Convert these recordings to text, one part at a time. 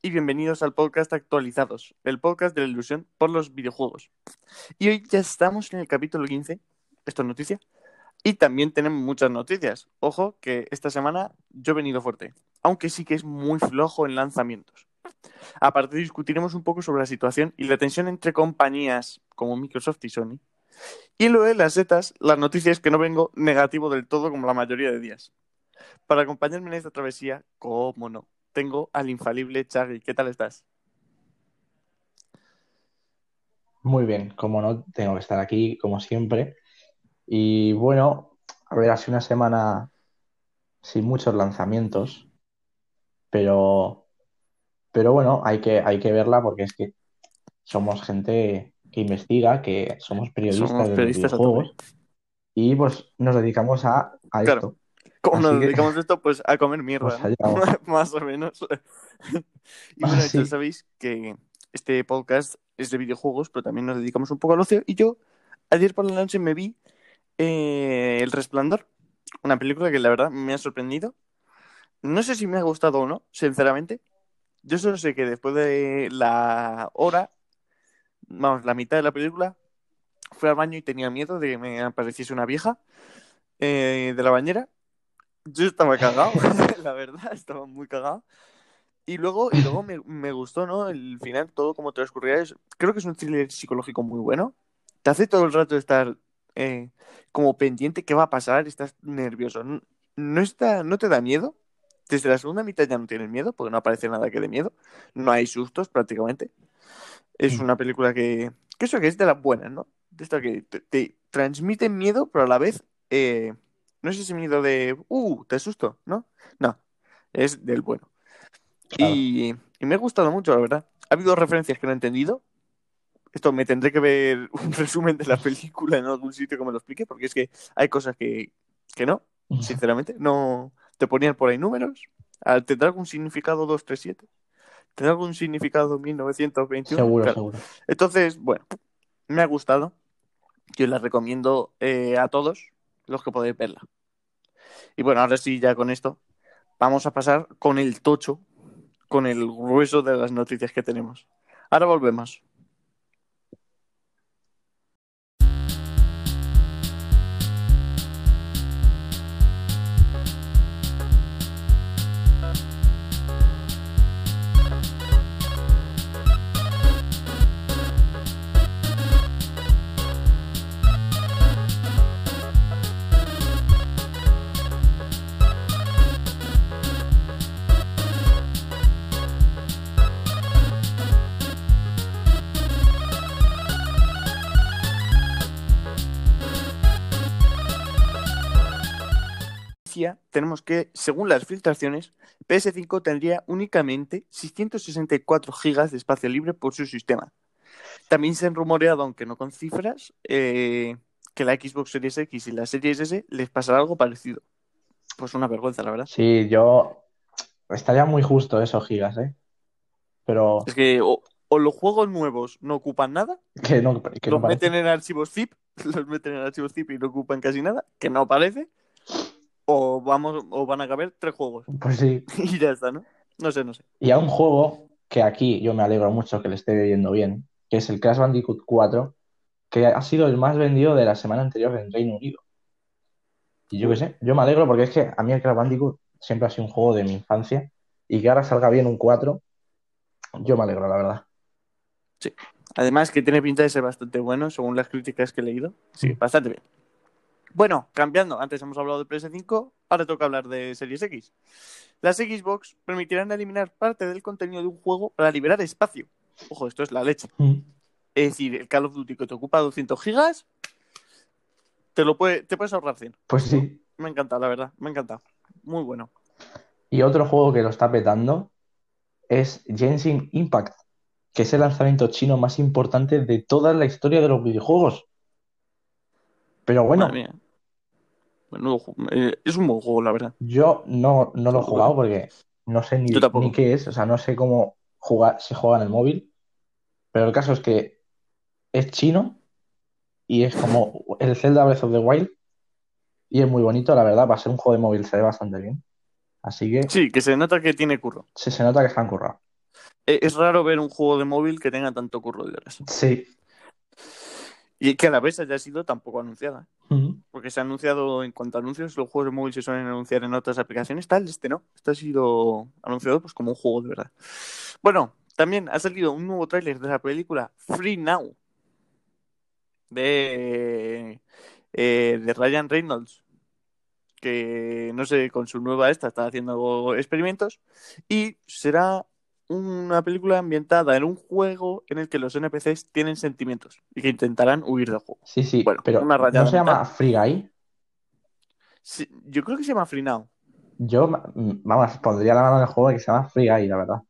y bienvenidos al podcast Actualizados, el podcast de la ilusión por los videojuegos. Y hoy ya estamos en el capítulo 15, esto es noticia, y también tenemos muchas noticias. Ojo que esta semana yo he venido fuerte, aunque sí que es muy flojo en lanzamientos. Aparte discutiremos un poco sobre la situación y la tensión entre compañías como Microsoft y Sony. Y lo de las setas, las noticias que no vengo negativo del todo como la mayoría de días. Para acompañarme en esta travesía, cómo no, tengo al infalible Charlie. ¿Qué tal estás? Muy bien, como no, tengo que estar aquí como siempre. Y bueno, a ver, ha sido una semana sin muchos lanzamientos, pero, pero bueno, hay que, hay que verla porque es que somos gente que investiga, que somos periodistas Somos de periodistas videojuegos y pues nos dedicamos a, a Claro. esto. Como nos Así que- dedicamos esto, pues a comer mierda, Pues más o menos. y bueno, Ah, ya sí. sabéis que este podcast es de videojuegos, pero también nos dedicamos un poco al ocio. Y yo ayer por la noche me vi eh, El Resplandor, una película que la verdad me ha sorprendido. No sé si me ha gustado o no, sinceramente. Yo solo sé que después de la hora, vamos, la mitad de la película, fui al baño y tenía miedo de que me apareciese una vieja eh, de la bañera. Yo estaba cagado, la verdad, estaba muy cagado. Y luego, y luego me, me gustó, ¿no? El final, todo como transcurría. Es, creo que es un thriller psicológico muy bueno. Te hace todo el rato estar eh, como pendiente qué va a pasar, estás nervioso. No, no está, no te da miedo. Desde la segunda mitad ya no tienes miedo, porque no aparece nada que dé miedo. No hay sustos prácticamente. Es Mm. una película que, que eso que es de las buenas, ¿no? De esto que te, te transmite miedo, pero a la vez eh, no es ese miedo de, uh, te asusto, ¿no? No, es del bueno. Claro. Y, y me ha gustado mucho, la verdad. Ha habido referencias que no he entendido. Esto me tendré que ver un resumen de la película en algún sitio que me lo explique, porque es que hay cosas que, que no, sinceramente. No te ponían por ahí números. ¿Tendrá algún significado 237? ¿Tendrá algún significado 1921? Seguro, Claro. seguro. Entonces, bueno, me ha gustado. Yo la recomiendo eh, a todos los que podéis verla. Y bueno, ahora sí, ya con esto, vamos a pasar con el tocho, con el grueso de las noticias que tenemos. Ahora volvemos. Tenemos que, según las filtraciones, PS5 tendría únicamente 664 GB de espacio libre por su sistema. También se han rumoreado, aunque no con cifras, eh, que la Xbox Series X y la Series S les pasará algo parecido. Pues una vergüenza, la verdad. Sí, yo estaría muy justo esos gigas, ¿eh? Pero Es que o, o los juegos nuevos no ocupan nada, que no, que los meten en archivos zip, los meten en archivos zip y no ocupan casi nada, que no parece, o vamos, o van a caber tres juegos Pues sí. y ya está, ¿no? No sé, no sé. Y a un juego que aquí yo me alegro mucho que le esté yendo bien, que es el Crash Bandicoot 4, que ha sido el más vendido de la semana anterior en Reino Unido. Y yo qué sé, yo me alegro porque es que a mí el Crash Bandicoot siempre ha sido un juego de mi infancia y que ahora salga bien un 4, yo me alegro, la verdad. Además que tiene pinta de ser bastante bueno, según las críticas que he leído. Sí, Mm. bastante bien. Bueno, cambiando, antes hemos hablado de PS5, ahora toca hablar de Series X. Las Xbox permitirán eliminar parte del contenido de un juego para liberar espacio. Ojo, esto es la leche. Es decir, el Call of Duty que te ocupa 200 gigas, te lo puede, te puedes ahorrar 100. Pues sí. Me encanta, la verdad, me encanta. Muy bueno. Y otro juego que lo está petando es Genshin Impact, que es el lanzamiento chino más importante de toda la historia de los videojuegos. Pero bueno, Ju- eh, es un buen juego, la verdad. yo no, no lo he jugado porque no sé ni, ni qué es, o sea, no sé cómo jugar, se juega en el móvil. Pero el caso es que es chino y es como el Zelda Breath of the Wild y es muy bonito, la verdad, para ser un juego de móvil se ve bastante bien. Así que Sí, que se nota que tiene curro. se, se nota que están currados. Eh, Es raro ver un juego de móvil que tenga tanto curro detrás. Sí. Y que a la vez haya sido tampoco anunciada. Porque se ha anunciado en cuanto a anuncios, los juegos de móvil se suelen anunciar en otras aplicaciones, tal, este no. Este ha sido anunciado pues como un juego de verdad. Bueno, también ha salido un nuevo tráiler de la película Free Now de, eh, de Ryan Reynolds, que no sé, con su nueva esta está haciendo experimentos y será una película ambientada en un juego en el que los NPCs tienen sentimientos y que intentarán huir del juego. Sí, sí, Bueno, pero una ¿no se llama. Free Guy? Sí, yo creo que se llama Free Now. Yo, vamos, pondría la mano en el juego de que se llama Free Guy, la verdad.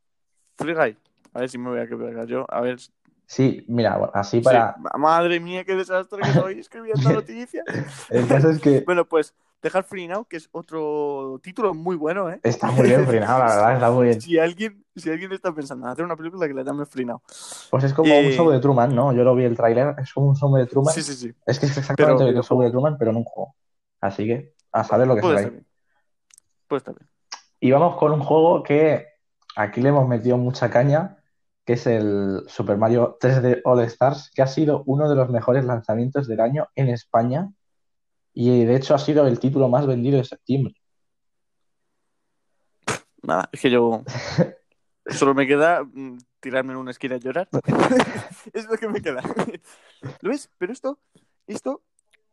Free Guy. A ver si me voy a quedar yo. A ver. Sí, mira, bueno, así Sí. para... Madre mía, qué desastre que soy escribiendo noticias. El caso es que Bueno, pues dejar Free Now, que es otro título muy bueno, ¿eh? está muy bien Free Now, la verdad, está muy bien. Si alguien, si alguien está pensando en hacer una película que le llame Free Now. Pues es como Eh, un show de Truman, ¿no? Yo lo vi el tráiler, es como un show de Truman. Sí, sí, sí. Es que es exactamente Pero el show de. Truman, pero en un juego. Así que, a saber lo que será. Puede estar bien. Y vamos con un juego que aquí le hemos metido mucha caña, que es el Super Mario 3D All Stars, que ha sido uno de los mejores lanzamientos del año en España y de hecho ha sido el título más vendido de septiembre. Nada, es que yo. Solo me queda mm, tirarme en una esquina y llorar. es lo que me queda. ¿Lo ves? Pero esto, esto,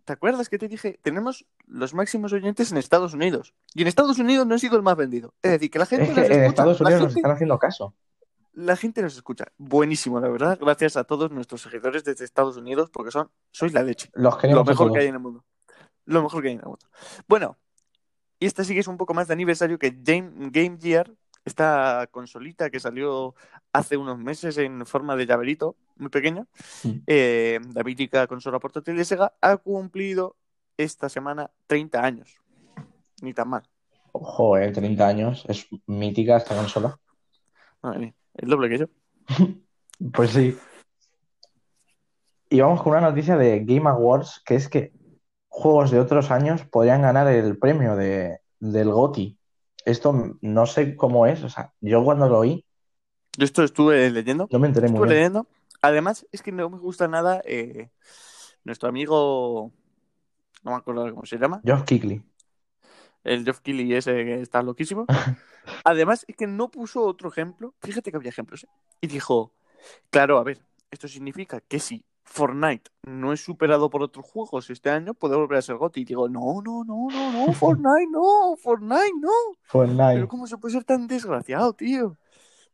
¿te acuerdas que te dije? Tenemos los máximos oyentes en Estados Unidos. Y en Estados Unidos no ha sido el más vendido. Es decir, que la gente Es que nos en escucha. Estados Unidos nos están haciendo caso. La gente nos escucha. Buenísimo, la verdad. Gracias a todos nuestros seguidores desde Estados Unidos, porque son, sois la leche. Los Lo queremos a mejor que hay en el mundo. Lo mejor que hay en el mundo. Bueno, y esta sí que es un poco más de aniversario que Game, Game Gear, esta consolita que salió hace unos meses en forma de llaverito, muy pequeña, Mm. eh, la mítica consola portátil de Sega, ha cumplido esta semana 30 años. Ni tan mal. Ojo, eh, 30 años, es mítica esta consola. Madre mía, el doble que yo. Pues sí. Y vamos con una noticia de Game Awards, que es que juegos de otros años podrían ganar el premio de, del GOTY. Esto no sé cómo es, o sea, yo cuando lo oí Yo esto estuve leyendo. no me enteré muy Estuve bien. leyendo. Además, es que no me gusta nada eh, nuestro amigo, no me acuerdo cómo se llama, Geoff Keighley. el Geoff Keighley ese que está loquísimo. Además, es que no puso otro ejemplo. Fíjate que había ejemplos. ¿eh? Y dijo, claro, a ver, esto significa que si Fortnite no es superado por otros juegos este año, puede volver a ser GOTY. Y digo, no, no, no, no, no, Fortnite no, Fortnite no. Pero Fortnite. ¿cómo se puede ser tan desgraciado, tío?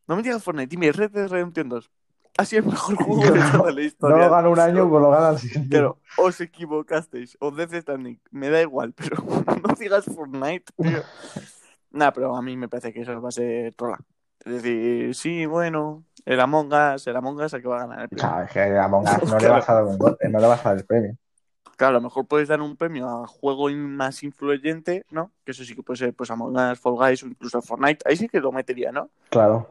No me digas Fortnite, dime Red Dead Redemption 2. Ha sido el mejor juego de toda la No historia. lo gana un año, pues lo gana el siguiente. Pero os equivocasteis. O Death Stranding. Me da igual, pero no digas Fortnite, tío. Nah, pero a mí me parece que eso va a ser trola. Es decir, sí, bueno, el Among Us, el Among Us, el que va a ganar el premio. Claro, es que a Among Us no le vas a dar un gol- no le vas a dar el premio. Claro, a lo mejor puedes dar un premio a juego más influyente, ¿no? Que eso sí que puede ser, pues, Among Us, Fall Guys o incluso Fortnite. Ahí sí que lo metería, ¿no? Claro.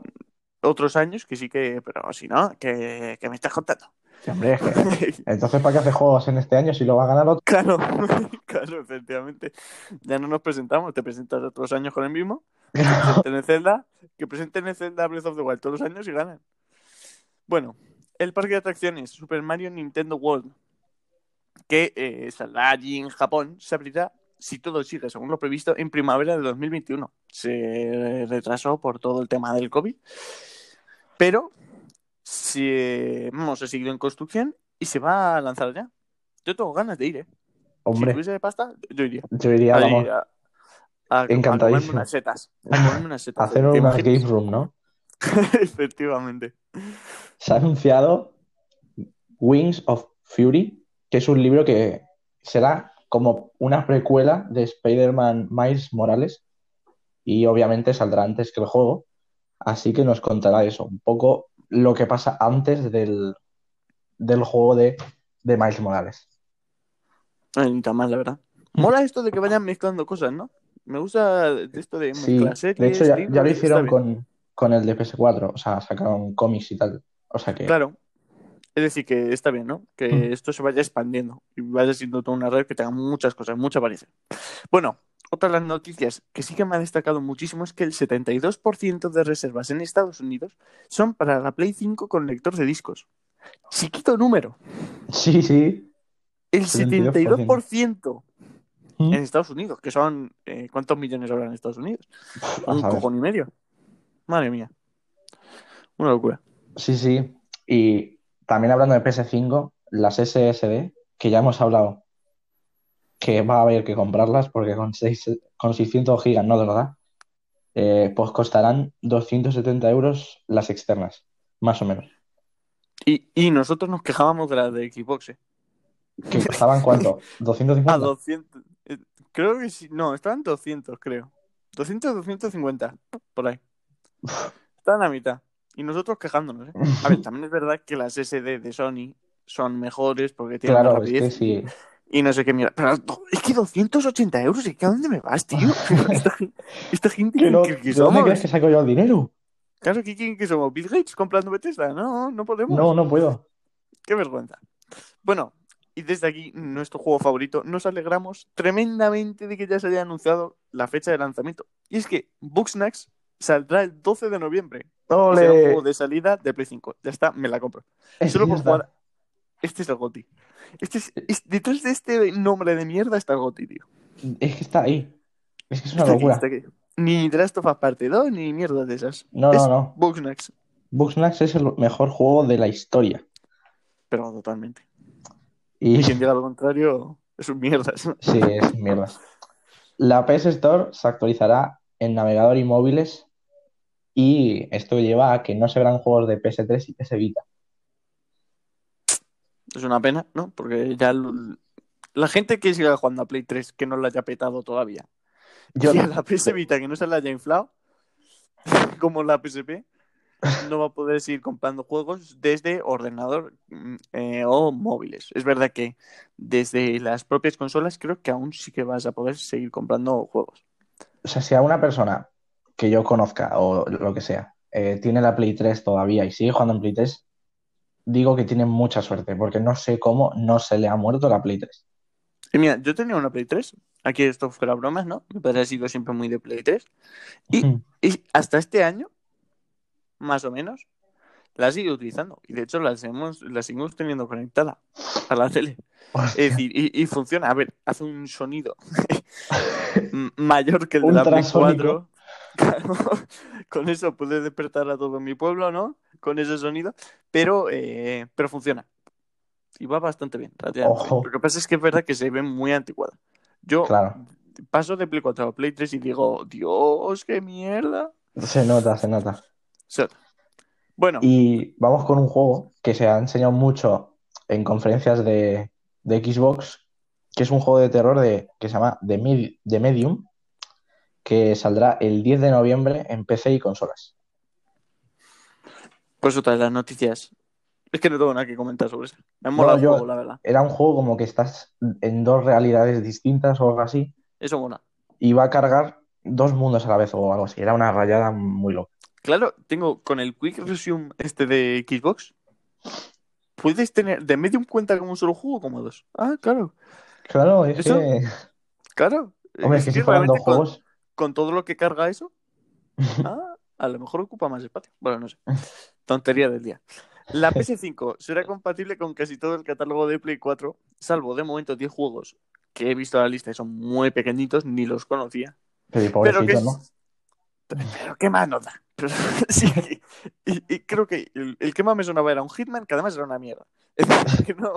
Otros años que sí que, pero si no, que, que me estás contando. Sí, hombre, es que- Entonces, ¿para qué hace juegos en este año si lo va a ganar otro? Claro, claro, efectivamente. Ya no nos presentamos, te presentas otros años con el mismo, que presenten el Zelda, que presenten el Zelda Breath of the Wild todos los años y ganan. Bueno, el parque de atracciones Super Mario Nintendo World, que eh, saldrá allí en Japón, se abrirá, si todo sigue según lo previsto, en primavera de 2021. Se retrasó por todo el tema del COVID, pero si, vamos, ha seguido en construcción y se va a lanzar ya. Yo tengo ganas de ir, ¿eh? Si Hombre, tuviese pasta, yo iría. yo iría, Ahí, vamos, a, a- a Encantadísimo. comerme unas setas. A comerme unas a setas. hacer ¿te una game room, ¿no? Efectivamente. Se ha anunciado Wings of Fury, que es un libro que será como una precuela de Spider-Man Miles Morales y obviamente saldrá antes que el juego, así que nos contará eso, un poco lo que pasa antes del, del juego de, de Miles Morales. Ay, ni tan mal, la verdad. Mola esto de que vayan mezclando cosas, ¿no? Me gusta esto de Sí, mezclar series, de hecho ya, libros, ya lo hicieron con, con el de PS4, o sea, sacaron cómics y tal, o sea que Claro. Es decir, que está bien, ¿no? Que Mm. esto se vaya expandiendo y vaya siendo toda una red que tenga muchas cosas, mucha variación. Bueno, otra de las noticias que sí que me ha destacado muchísimo es que el 72% de reservas en Estados Unidos son para la Play 5 con lector de discos. Chiquito número. Sí, sí. El 72%. 72% ¿Mm? en Estados Unidos, que son... eh, ¿Cuántos millones habrá en Estados Unidos? Un cojón y medio. Madre mía. Una locura. Sí, sí. Y también hablando de PS5, las SSD, que ya hemos hablado, que va a haber que comprarlas porque con, seis- con 600 gigas no te lo da, eh, pues costarán 270 euros las externas, más o menos. Y, y nosotros nos quejábamos de la de Xbox, ¿eh? ¿Que costaban cuánto? ¿250? Ah, 200. eh, Creo que sí. No, estaban 200, creo. 200, 250, por ahí. Estaban a mitad. Y nosotros quejándonos, ¿eh? A ver, también es verdad que las SD de Sony son mejores porque tienen más Claro, es que rapidez sí. Y no sé qué mira. Pero es que 280 euros, ¿es que a dónde me vas, tío? esta, esta gente ¿Que que, no- que- que ¿De dónde crees que saco yo el dinero? Claro, ¿qué quieren que somos? ¿Bill Gates comprando Bethesda? No, no podemos. No, no puedo. Qué vergüenza. Bueno, y desde aquí, nuestro juego favorito, nos alegramos tremendamente de que ya se haya anunciado la fecha de lanzamiento. Y es que Bugsnax saldrá el 12 de noviembre. Juego de salida de Play 5. Ya está, me la compro. Es Solo por jugar. Este es el GOTI. Este es, es- detrás de este nombre de mierda está el GOTI, tío. Es que está ahí. Es que es una Está aquí, locura. está aquí. Ni The Last of Us Parte 2, ni mierda de esas. No, es no, no. Bugsnax. Bugsnax es el mejor juego de la historia. Pero totalmente. Y Y quien diga lo contrario, es un mierda. sí, es mierda. La PS Store se actualizará en navegador y móviles y esto lleva a que no se verán juegos de PS3 y PS Vita. Es una pena, ¿no? Porque ya la gente que siga jugando a Play 3 que no la haya petado todavía. Yo y a la PS Vita que no se la haya inflado, como la PSP, no va a poder seguir comprando juegos desde ordenador mm, eh, o móviles. Es verdad que desde las propias consolas creo que aún sí que vas a poder seguir comprando juegos. O sea, si a una persona que yo conozca o lo que sea eh, tiene la Play 3 todavía y sigue jugando en Play 3, digo que tiene mucha suerte porque no sé cómo no se le ha muerto la Play 3. Y mira, yo tenía una Play 3, aquí esto fuera bromas, ¿no? Mi padre ha sido siempre muy de Play 3. Y, y hasta este año, más o menos, la seguido utilizando. Y de hecho las hemos, la seguimos teniendo conectada a la tele. Hostia. Es decir, y, y funciona. A ver, hace un sonido mayor que el de la Play Ultrasónico. 4. Con eso puede despertar a todo mi pueblo, ¿no? Con ese sonido. Pero, eh, pero funciona. Y va bastante bien, Ojo. Lo que pasa es que es verdad que se ve muy anticuada. Yo Claro, paso de Play 4 a Play 3 y digo, Dios, qué mierda. se nota, se nota. O sea, bueno, Y vamos con un juego que se ha enseñado mucho en conferencias de, de Xbox, que es un juego de terror de, que se llama The, The Medium, que saldrá el 10 de noviembre en PC y consolas. Pues otra de las noticias. Es que no tengo nada que comentar sobre eso. Me ha No, molado el juego, la verdad. Era un juego como que estás en dos realidades distintas o algo así, Eso mola. y va a cargar dos mundos a la vez o algo así. Era una rayada muy loca. Claro, tengo con el Quick Resume este de Xbox. Puedes tener de Medium cuenta como un solo juego como dos. Ah, claro. Claro, es Eso- que, Claro. hombre, es que si fueran dos realmente con, juegos, con todo lo que carga eso, ah, a lo mejor ocupa más espacio. Bueno, no sé. Tontería del día. La PS5 será compatible con casi todo el catálogo de Play 4, salvo de momento 10 juegos que he visto en la lista y son muy pequeñitos, ni los conocía. pero Pero que pobrecito, ¿no? Pero qué más nos da. Pero, sí, y, y creo que el, el que más me sonaba era un Hitman, que además era una mierda. Es decir, que no,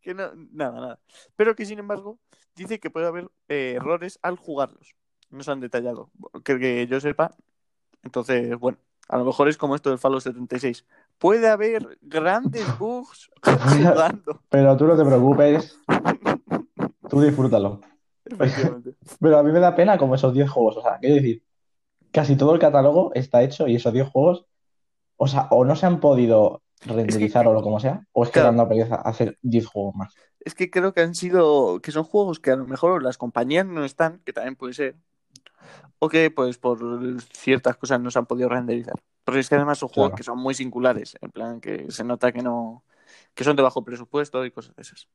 que no, nada, nada. Pero que sin embargo, dice que puede haber eh, errores al jugarlos. No se han detallado. Que, que yo sepa. Entonces, bueno, a lo mejor es como esto del Fallout 76. Puede haber grandes bugs jugando. Pero tú no te preocupes, tú disfrútalo. Pero a mí me da pena como esos 10 juegos. O sea, quiero decir, casi todo el catálogo está hecho y esos 10 juegos, o sea, o no se han podido renderizar o lo como sea, o es que Claro. dado pereza hacer 10 juegos más. Es que creo que han sido, que son juegos que a lo mejor las compañías no están, que también puede ser, o que pues por ciertas cosas no se han podido renderizar. Porque es que además son juegos Claro. que son muy singulares, en plan que se nota que no, que son de bajo presupuesto y cosas de esas.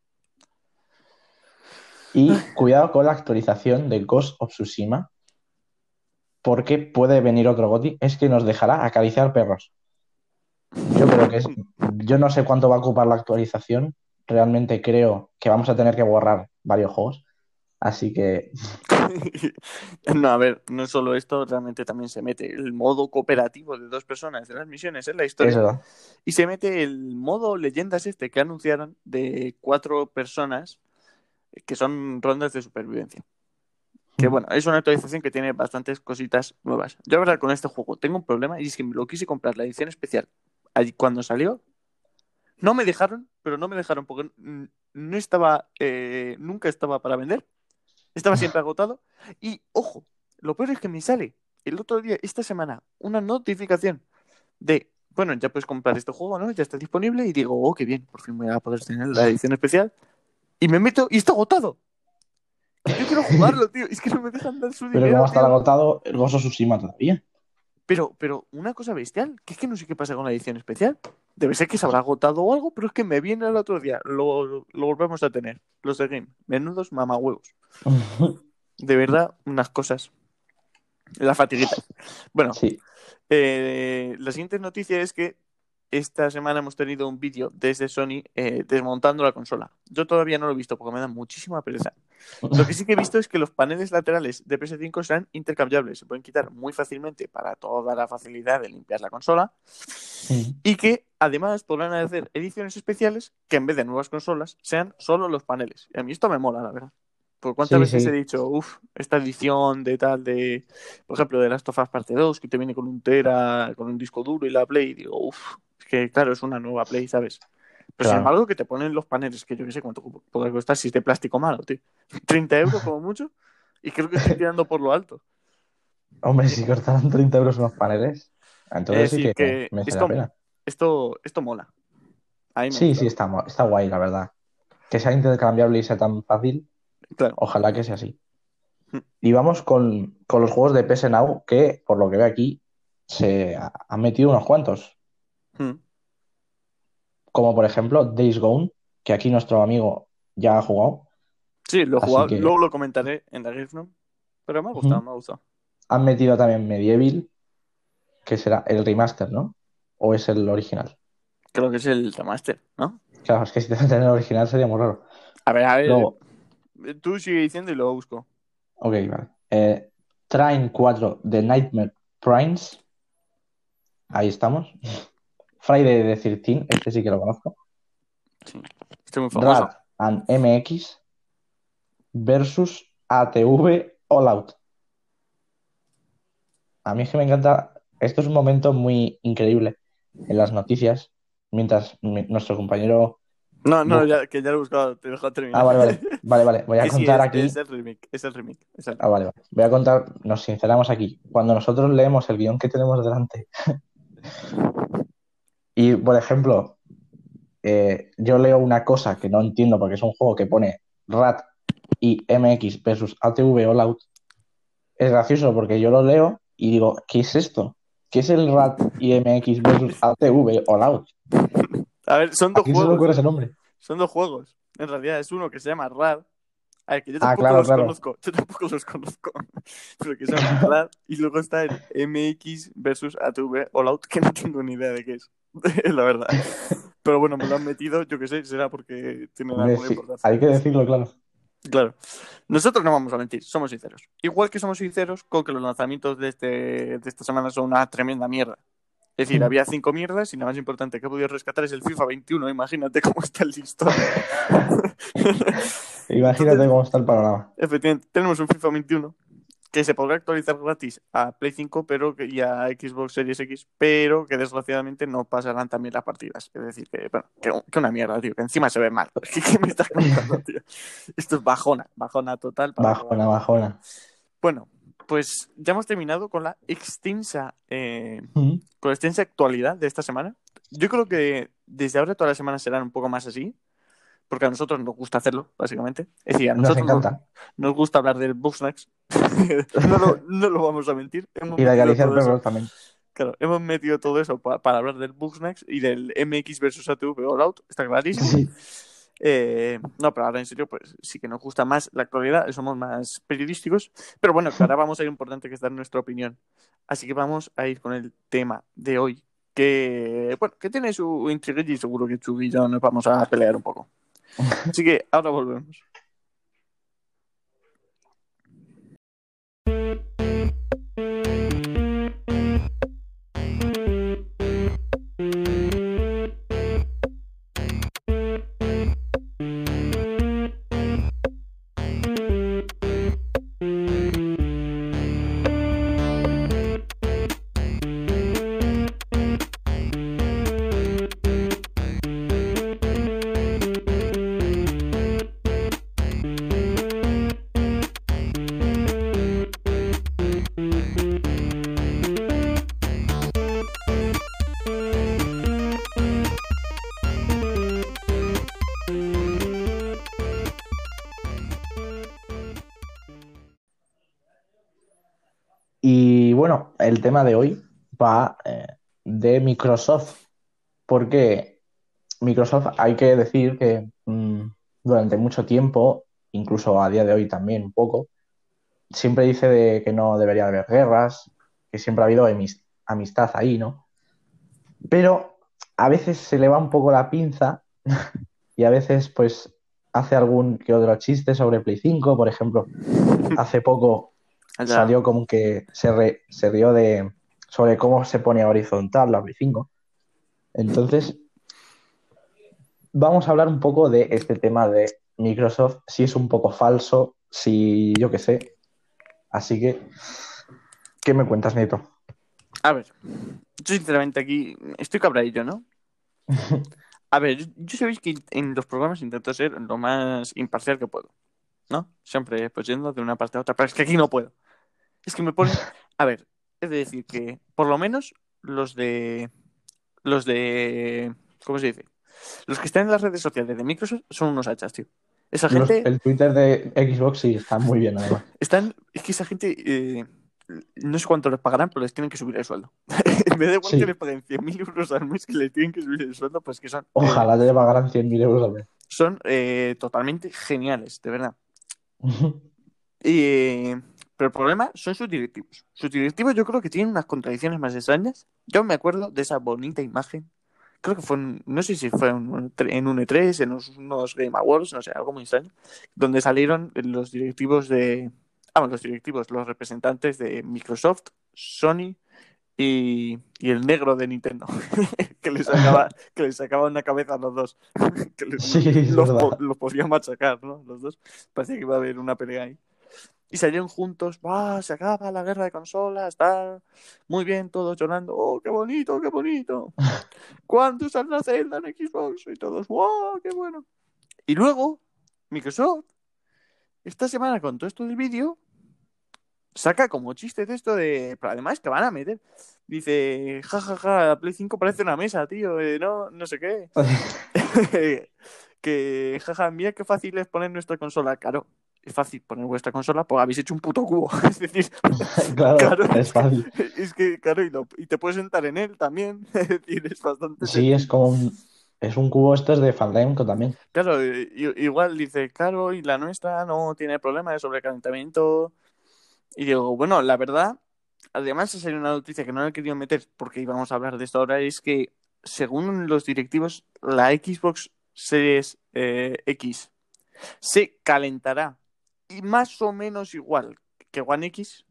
Y cuidado con la actualización de Ghost of Tsushima, porque puede venir otro GOTY, es que nos dejará acariciar perros. Yo creo que es, yo no sé cuánto va a ocupar la actualización, realmente creo que vamos a tener que borrar varios juegos, así que No, a ver, no solo esto, realmente también se mete el modo cooperativo de dos personas de las misiones en la historia. eso, Y se mete el modo leyendas este que anunciaron de cuatro personas que son rondas de supervivencia. Que Mm. bueno, es una actualización que tiene bastantes cositas nuevas. Yo, la verdad, con este juego tengo un problema y es que me lo quise comprar la edición especial allí cuando salió. No me dejaron, pero no me dejaron porque no estaba, eh, nunca estaba para vender. Estaba siempre agotado. Y ojo, lo peor es que me sale el otro día, esta semana, una notificación de, bueno, ya puedes comprar este juego, ¿no? Ya está disponible. Y digo, oh, qué bien, por fin voy a poder tener la edición especial. Y me meto y está agotado. Yo quiero jugarlo, tío. Es que no me dejan dar su pero dinero. como va a estar tío. agotado el of Tsushima todavía. Pero, pero una cosa bestial, que es que no sé qué pasa con la edición especial. Debe ser que se habrá agotado o algo, pero es que me viene el otro día. Lo, lo volvemos a tener. Los de Game. Menudos mamahuevos. De verdad, unas cosas. La fatiguita. Bueno, Sí, eh, la siguiente noticia es que esta semana hemos tenido un vídeo desde Sony eh, desmontando la consola. Yo todavía no lo he visto porque me da muchísima pereza. Lo que sí que he visto es que los paneles laterales de PS5 serán intercambiables. Se pueden quitar muy fácilmente para toda la facilidad de limpiar la consola. Y que además podrán hacer ediciones especiales que en vez de nuevas consolas sean solo los paneles. Y a mí esto me mola, la verdad. Por cuántas Sí, veces sí. he dicho, uff, esta edición de tal, de, por ejemplo, de Last of Us parte 2, que te viene con un Tera, con un disco duro y la Play, y digo, uff, es que claro, es una nueva Play, ¿sabes? Pero sin Claro. embargo, que te ponen los paneles, que yo qué sé cuánto podrá costar si es de plástico malo, tío. 30 euros como mucho, y creo que estoy tirando por lo alto. Hombre, si costaran 30 euros unos paneles, entonces Es sí que, que merece esto- la pena. Esto, esto mola. Me Sí, gusta. sí, está, está guay, la verdad. Que sea intercambiable y sea tan fácil, Claro. ojalá que sea así. Mm. Y vamos con, con los juegos de PS Now, que por lo que veo aquí, se ha- han metido unos cuantos. Mm. Como por ejemplo Days Gone, que aquí nuestro amigo ya ha jugado. Sí, lo he jugado, que- luego lo comentaré en la Game Room, pero me ha gustado, me ha gustado. Han metido también Medieval, que será el remaster, ¿no? ¿O es el original? Creo que es el remaster, ¿no? Claro, es que si te meten el original sería muy raro. A ver, a ver, Luego, tú sigue diciendo y lo busco. ok, vale. Eh, Train 4 The Nightmare Primes. Ahí estamos. Friday the 13, este sí que lo conozco. Sí, estoy muy famoso. Rad and MX versus ATV All Out. A mí es que me encanta. Esto es un momento muy increíble en las noticias. Mientras mi- nuestro compañero. No, no, ya, que ya lo he buscado, te dejo terminar. Ah, vale, vale. Vale, vale. Voy a sí, contar es, aquí. es el remake, es el remake. es el- Ah, vale, vale. Voy a contar, nos sinceramos aquí. Cuando nosotros leemos el guion que tenemos delante, y por ejemplo, eh, yo leo una cosa que no entiendo porque es un juego que pone RAT y MX versus ATV All Out, es gracioso porque yo lo leo y digo, ¿qué es esto? ¿Qué es el RAT y MX versus ATV All Out? A ver, son ¿A dos quién se le juegos. ocurre ese nombre? Son dos juegos. En realidad es uno que se llama Rad. A ver, que yo Ah, tampoco claro, los claro. conozco. Yo tampoco los conozco. Pero que se llama Rad. Y luego está el MX versus ATV All Out, que no tengo ni idea de qué es. La verdad. Pero bueno, me lo han metido, yo qué sé, será porque Hombre, alguna sí, importancia. hay que decirlo, claro. Claro. Nosotros no vamos a mentir, somos sinceros. Igual que somos sinceros con que los lanzamientos de, este, de esta semana son una tremenda mierda. Es decir, Mm. había cinco mierdas y la más importante que he podido rescatar es el FIFA 21. Imagínate cómo está el listón. Imagínate Entonces- cómo está el panorama. Efectivamente, tenemos un FIFA 21 que se podrá actualizar gratis a Play 5 pero que, y a Xbox Series X, pero que desgraciadamente no pasarán también las partidas. Es decir, que, bueno, que, que una mierda, tío, que encima se ve mal. ¿Qué, qué me estás contando, tío? Esto es bajona, bajona total. para- Bajona, bajona. Bueno, pues ya hemos terminado con la extensa, eh, con la extensa actualidad de esta semana. Yo creo que desde ahora todas las semanas serán un poco más así, porque a nosotros nos gusta hacerlo, básicamente. Es decir, a Nos nosotros nos, encanta. nos gusta hablar del Bugsnax. no, lo, no lo vamos a mentir. Hemos Y perros también. Claro, hemos metido todo eso pa- para hablar del Bugsnax y del MX versus ATV All Out, está clarísimo. Sí. Eh, no, pero ahora en serio, pues sí que nos gusta más la actualidad, somos más periodísticos. Pero bueno, ahora vamos a ir importante que es dar nuestra opinión. Así que vamos a ir con el tema de hoy, que, bueno, que tiene su intriga y seguro que Chuy y yo nos vamos a pelear un poco. Así que ahora volvemos. Tema de hoy va eh, de Microsoft, porque Microsoft hay que decir que mm, durante mucho tiempo, incluso a día de hoy también un poco, siempre dice de que no debería haber guerras, que siempre ha habido amis- amistad ahí, ¿no? Pero a veces se le va un poco la pinza y a veces pues hace algún que otro chiste sobre Play 5, por ejemplo, hace poco Salió como que se, re- se rió de sobre cómo se pone horizontal la Play 5. Entonces, vamos a hablar un poco de este tema de Microsoft, si es un poco falso, si yo qué sé. Así que, ¿qué me cuentas, Nieto? A ver, yo sinceramente aquí estoy cabradillo, ¿no? A ver, yo, yo sabéis que en los programas intento ser lo más imparcial que puedo, ¿no? Siempre pues yendo de una parte a otra, pero es que aquí no puedo. Es que me ponen... A ver, es de decir que por lo menos los de... Los de... ¿Cómo se dice? Los que están en las redes sociales de Microsoft son unos hachas, tío. Esa Los- gente... el Twitter de Xbox sí está muy bien, además. Están, es que esa gente, eh, no sé cuánto les pagarán, pero les tienen que subir el sueldo. en vez de igual Sí. que les paguen 100.000 euros al mes que les tienen que subir el sueldo, pues que son, eh, Ojalá te pagaran 100.000 euros al mes. son eh, totalmente geniales, de verdad. Eh, pero el problema son sus directivos. Sus directivos yo creo que tienen unas contradicciones más extrañas. Yo me acuerdo de esa bonita imagen. Creo que fue, en- no sé si fue en un E3, en un E3, en unos, unos Game Awards, no sé, algo muy extraño, donde salieron los directivos de, ah, los directivos, los representantes de Microsoft, Sony y, y el negro de Nintendo, que les sacaba, que les sacaba una cabeza a los dos, que les- Sí, es los, po- los podía machacar, ¿no? Los dos. Parecía que iba a haber una pelea ahí. Y salieron juntos, va, se acaba la guerra de consolas, tal, muy bien, todos llorando, oh, qué bonito, qué bonito. ¿Cuándo saldrá Zelda en Xbox? Y todos, wow, qué bueno. Y luego, Microsoft, esta semana con todo esto del vídeo, saca como chiste de esto de, pero además que van a meter, dice, jajaja, ja, ja, la Play 5 parece una mesa, tío, eh, no, no sé qué. que, jaja, mira qué fácil es poner nuestra consola. Claro, es fácil poner vuestra consola, pues habéis hecho un puto cubo. es decir, claro, Claro. es fácil. es que, claro, y, lo- y te puedes sentar en él también. es decir, es bastante. Sí, es como un, es un cubo estos de Fandango también. Claro, eh, igual dice, claro, y la nuestra no tiene problema de sobrecalentamiento. Y digo, bueno, la verdad, además ha salido una noticia que no la he querido meter porque íbamos a hablar de esto ahora, es que según los directivos, la Xbox Series eh, X se calentará y más o menos igual que One X.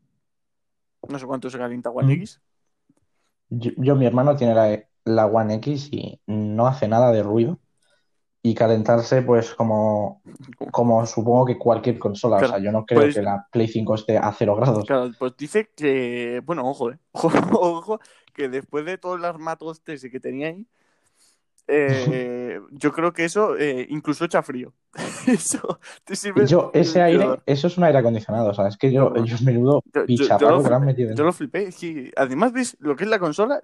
No sé cuánto se calienta One Mm. X. Yo, yo- mi hermano tiene la, la One X y no hace nada de ruido. Y calentarse, pues, como, como supongo que cualquier consola. Claro, O sea, yo no creo pues- que la Play 5 esté a cero grados. Claro, pues dice que, bueno, ojo, eh. Ojo, ojo, que después de todo el armatoste ese que tenía ahí, eh, yo creo que eso eh, incluso echa frío. eso te sirve. Yo, ese yo- aire, eso es un aire acondicionado. O sea, es que yo, yo menudo Yo- yo- lo flipé, metido Yo dentro. lo flipé, es que además ves lo que es la consola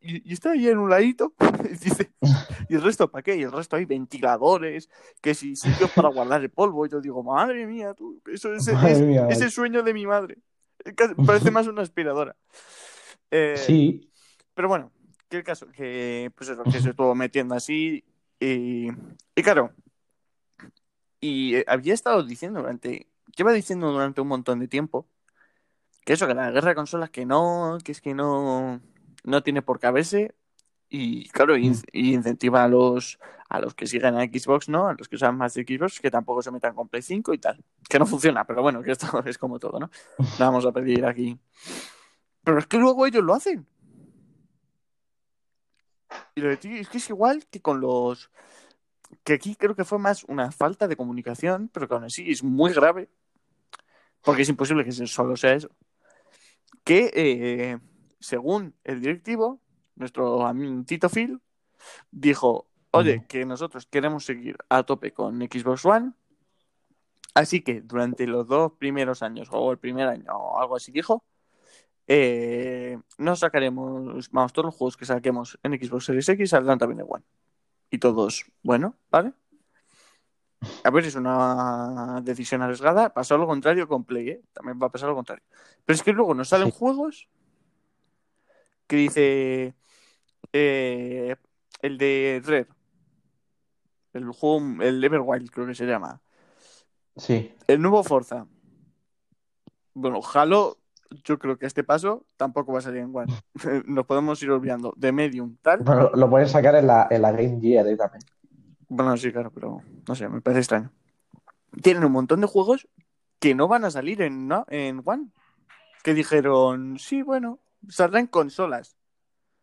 y, y está ahí en un ladito y dice, ¿y el resto para qué? Y el resto hay ventiladores, que si sitios para guardar el polvo. Y yo digo, madre mía, tú, eso es, es- mía, es vale. el sueño de mi madre. Parece más una aspiradora. Eh, Sí, Pero bueno, que el caso, que pues eso, que se estuvo metiendo así y, y claro, Y eh, había estado diciendo durante, lleva diciendo durante un montón de tiempo que eso, que la guerra de consolas que no, que es que no, no tiene por qué haberse. Y claro, y, y incentiva a los, a los que siguen a Xbox, ¿no? A los que usan más de Xbox, que tampoco se metan con Play 5 y tal. Que no funciona, pero bueno, que esto es como todo, ¿no? No vamos a pedir aquí. Pero es que luego ellos lo hacen. Y lo de ti es que es igual que con los. Que aquí creo que fue más una falta de comunicación, pero que aún así es muy grave. Porque es imposible que solo sea eso. Que eh, según el directivo, nuestro amigo Tito Phil dijo: Oye, que nosotros queremos seguir a tope con Xbox One. Así que durante los dos primeros años, o el primer año, o algo así dijo, eh, no sacaremos, vamos, todos los juegos que saquemos en Xbox Series X saldrán también en One. Y todos, bueno, ¿vale? A ver, es una decisión arriesgada. Pasó lo contrario con Play, ¿eh? También va a pasar lo contrario. Pero es que luego nos salen Sí. juegos que dice eh, el de Red, el juego, el Everwild creo que se llama, Sí. el nuevo Forza. Bueno, Halo, yo creo que este paso tampoco va a salir en One. Nos podemos ir olvidando de Medium, tal. Bueno, lo pueden sacar en la, en la Game Gear eh, también. Bueno, sí, claro, pero no sé, me parece extraño. Tienen un montón de juegos que no van a salir en, ¿no? en One. Que dijeron, sí, bueno, saldrá en consolas.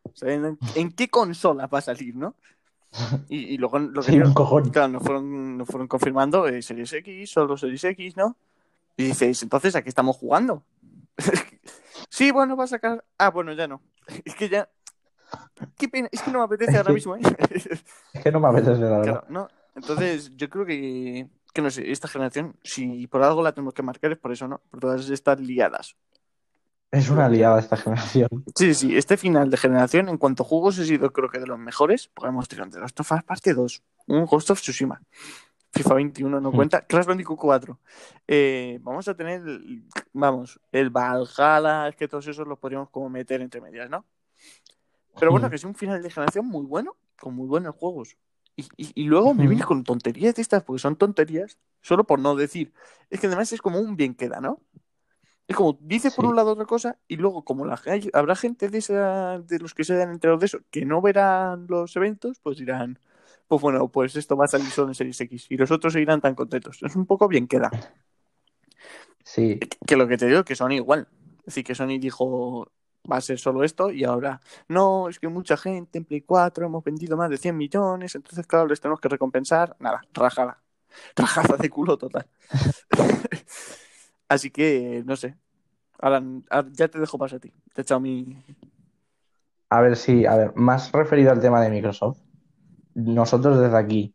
O sea, ¿en, en qué consola va a salir, no? Y, y luego lo que Sí, claro, nos fueron, nos fueron confirmando eh, Series X, solo Series X, ¿no? Y dices, entonces, ¿a qué estamos jugando? Sí, bueno, va a sacar. Ah, bueno, ya no. Es que ya. Qué pena, es que no me apetece ahora mismo, ¿eh? Es que no me apetece, la verdad. Claro, no. Entonces, yo creo que, que no sé, esta generación, si por algo la tenemos que marcar, es por eso, ¿no? Por todas estas liadas. Es una liada esta generación. Sí, sí, este final de generación, en cuanto a juegos, ha sido, creo que de los mejores. Podemos tirar de Last of Us parte 2, un Ghost of Tsushima, FIFA 21 no cuenta, Crash Bandicoot 4. Eh, vamos a tener, vamos, el Valhalla, es que todos esos los podríamos como meter entre medias, ¿no? Pero bueno, que es un final de generación muy bueno, con muy buenos juegos. Y, y- y luego me vienes con tonterías de estas, porque son tonterías, solo por no decir. Es que además es como un bien queda, ¿no? Es como, dice por Sí. un lado otra cosa, y luego, como la, hay- habrá gente de, esa, de los que se dan enterados de eso, que no verán los eventos, pues dirán, pues bueno, pues esto va a salir solo en Series X, y los otros seguirán tan contentos. Es un poco bien queda. Sí, Que lo que te digo, que Sony igual. Es decir, que Sony dijo, va a ser solo esto, y ahora, no, es que mucha gente en Play 4 hemos vendido más de 100 millones, entonces, claro, les tenemos que recompensar. Nada, rajada. Rajada de culo total. Así que, no sé. Ahora, ahora ya te dejo pasar a ti. Te he echado mi. a ver, sí, a ver, más referido al tema de Microsoft, nosotros desde aquí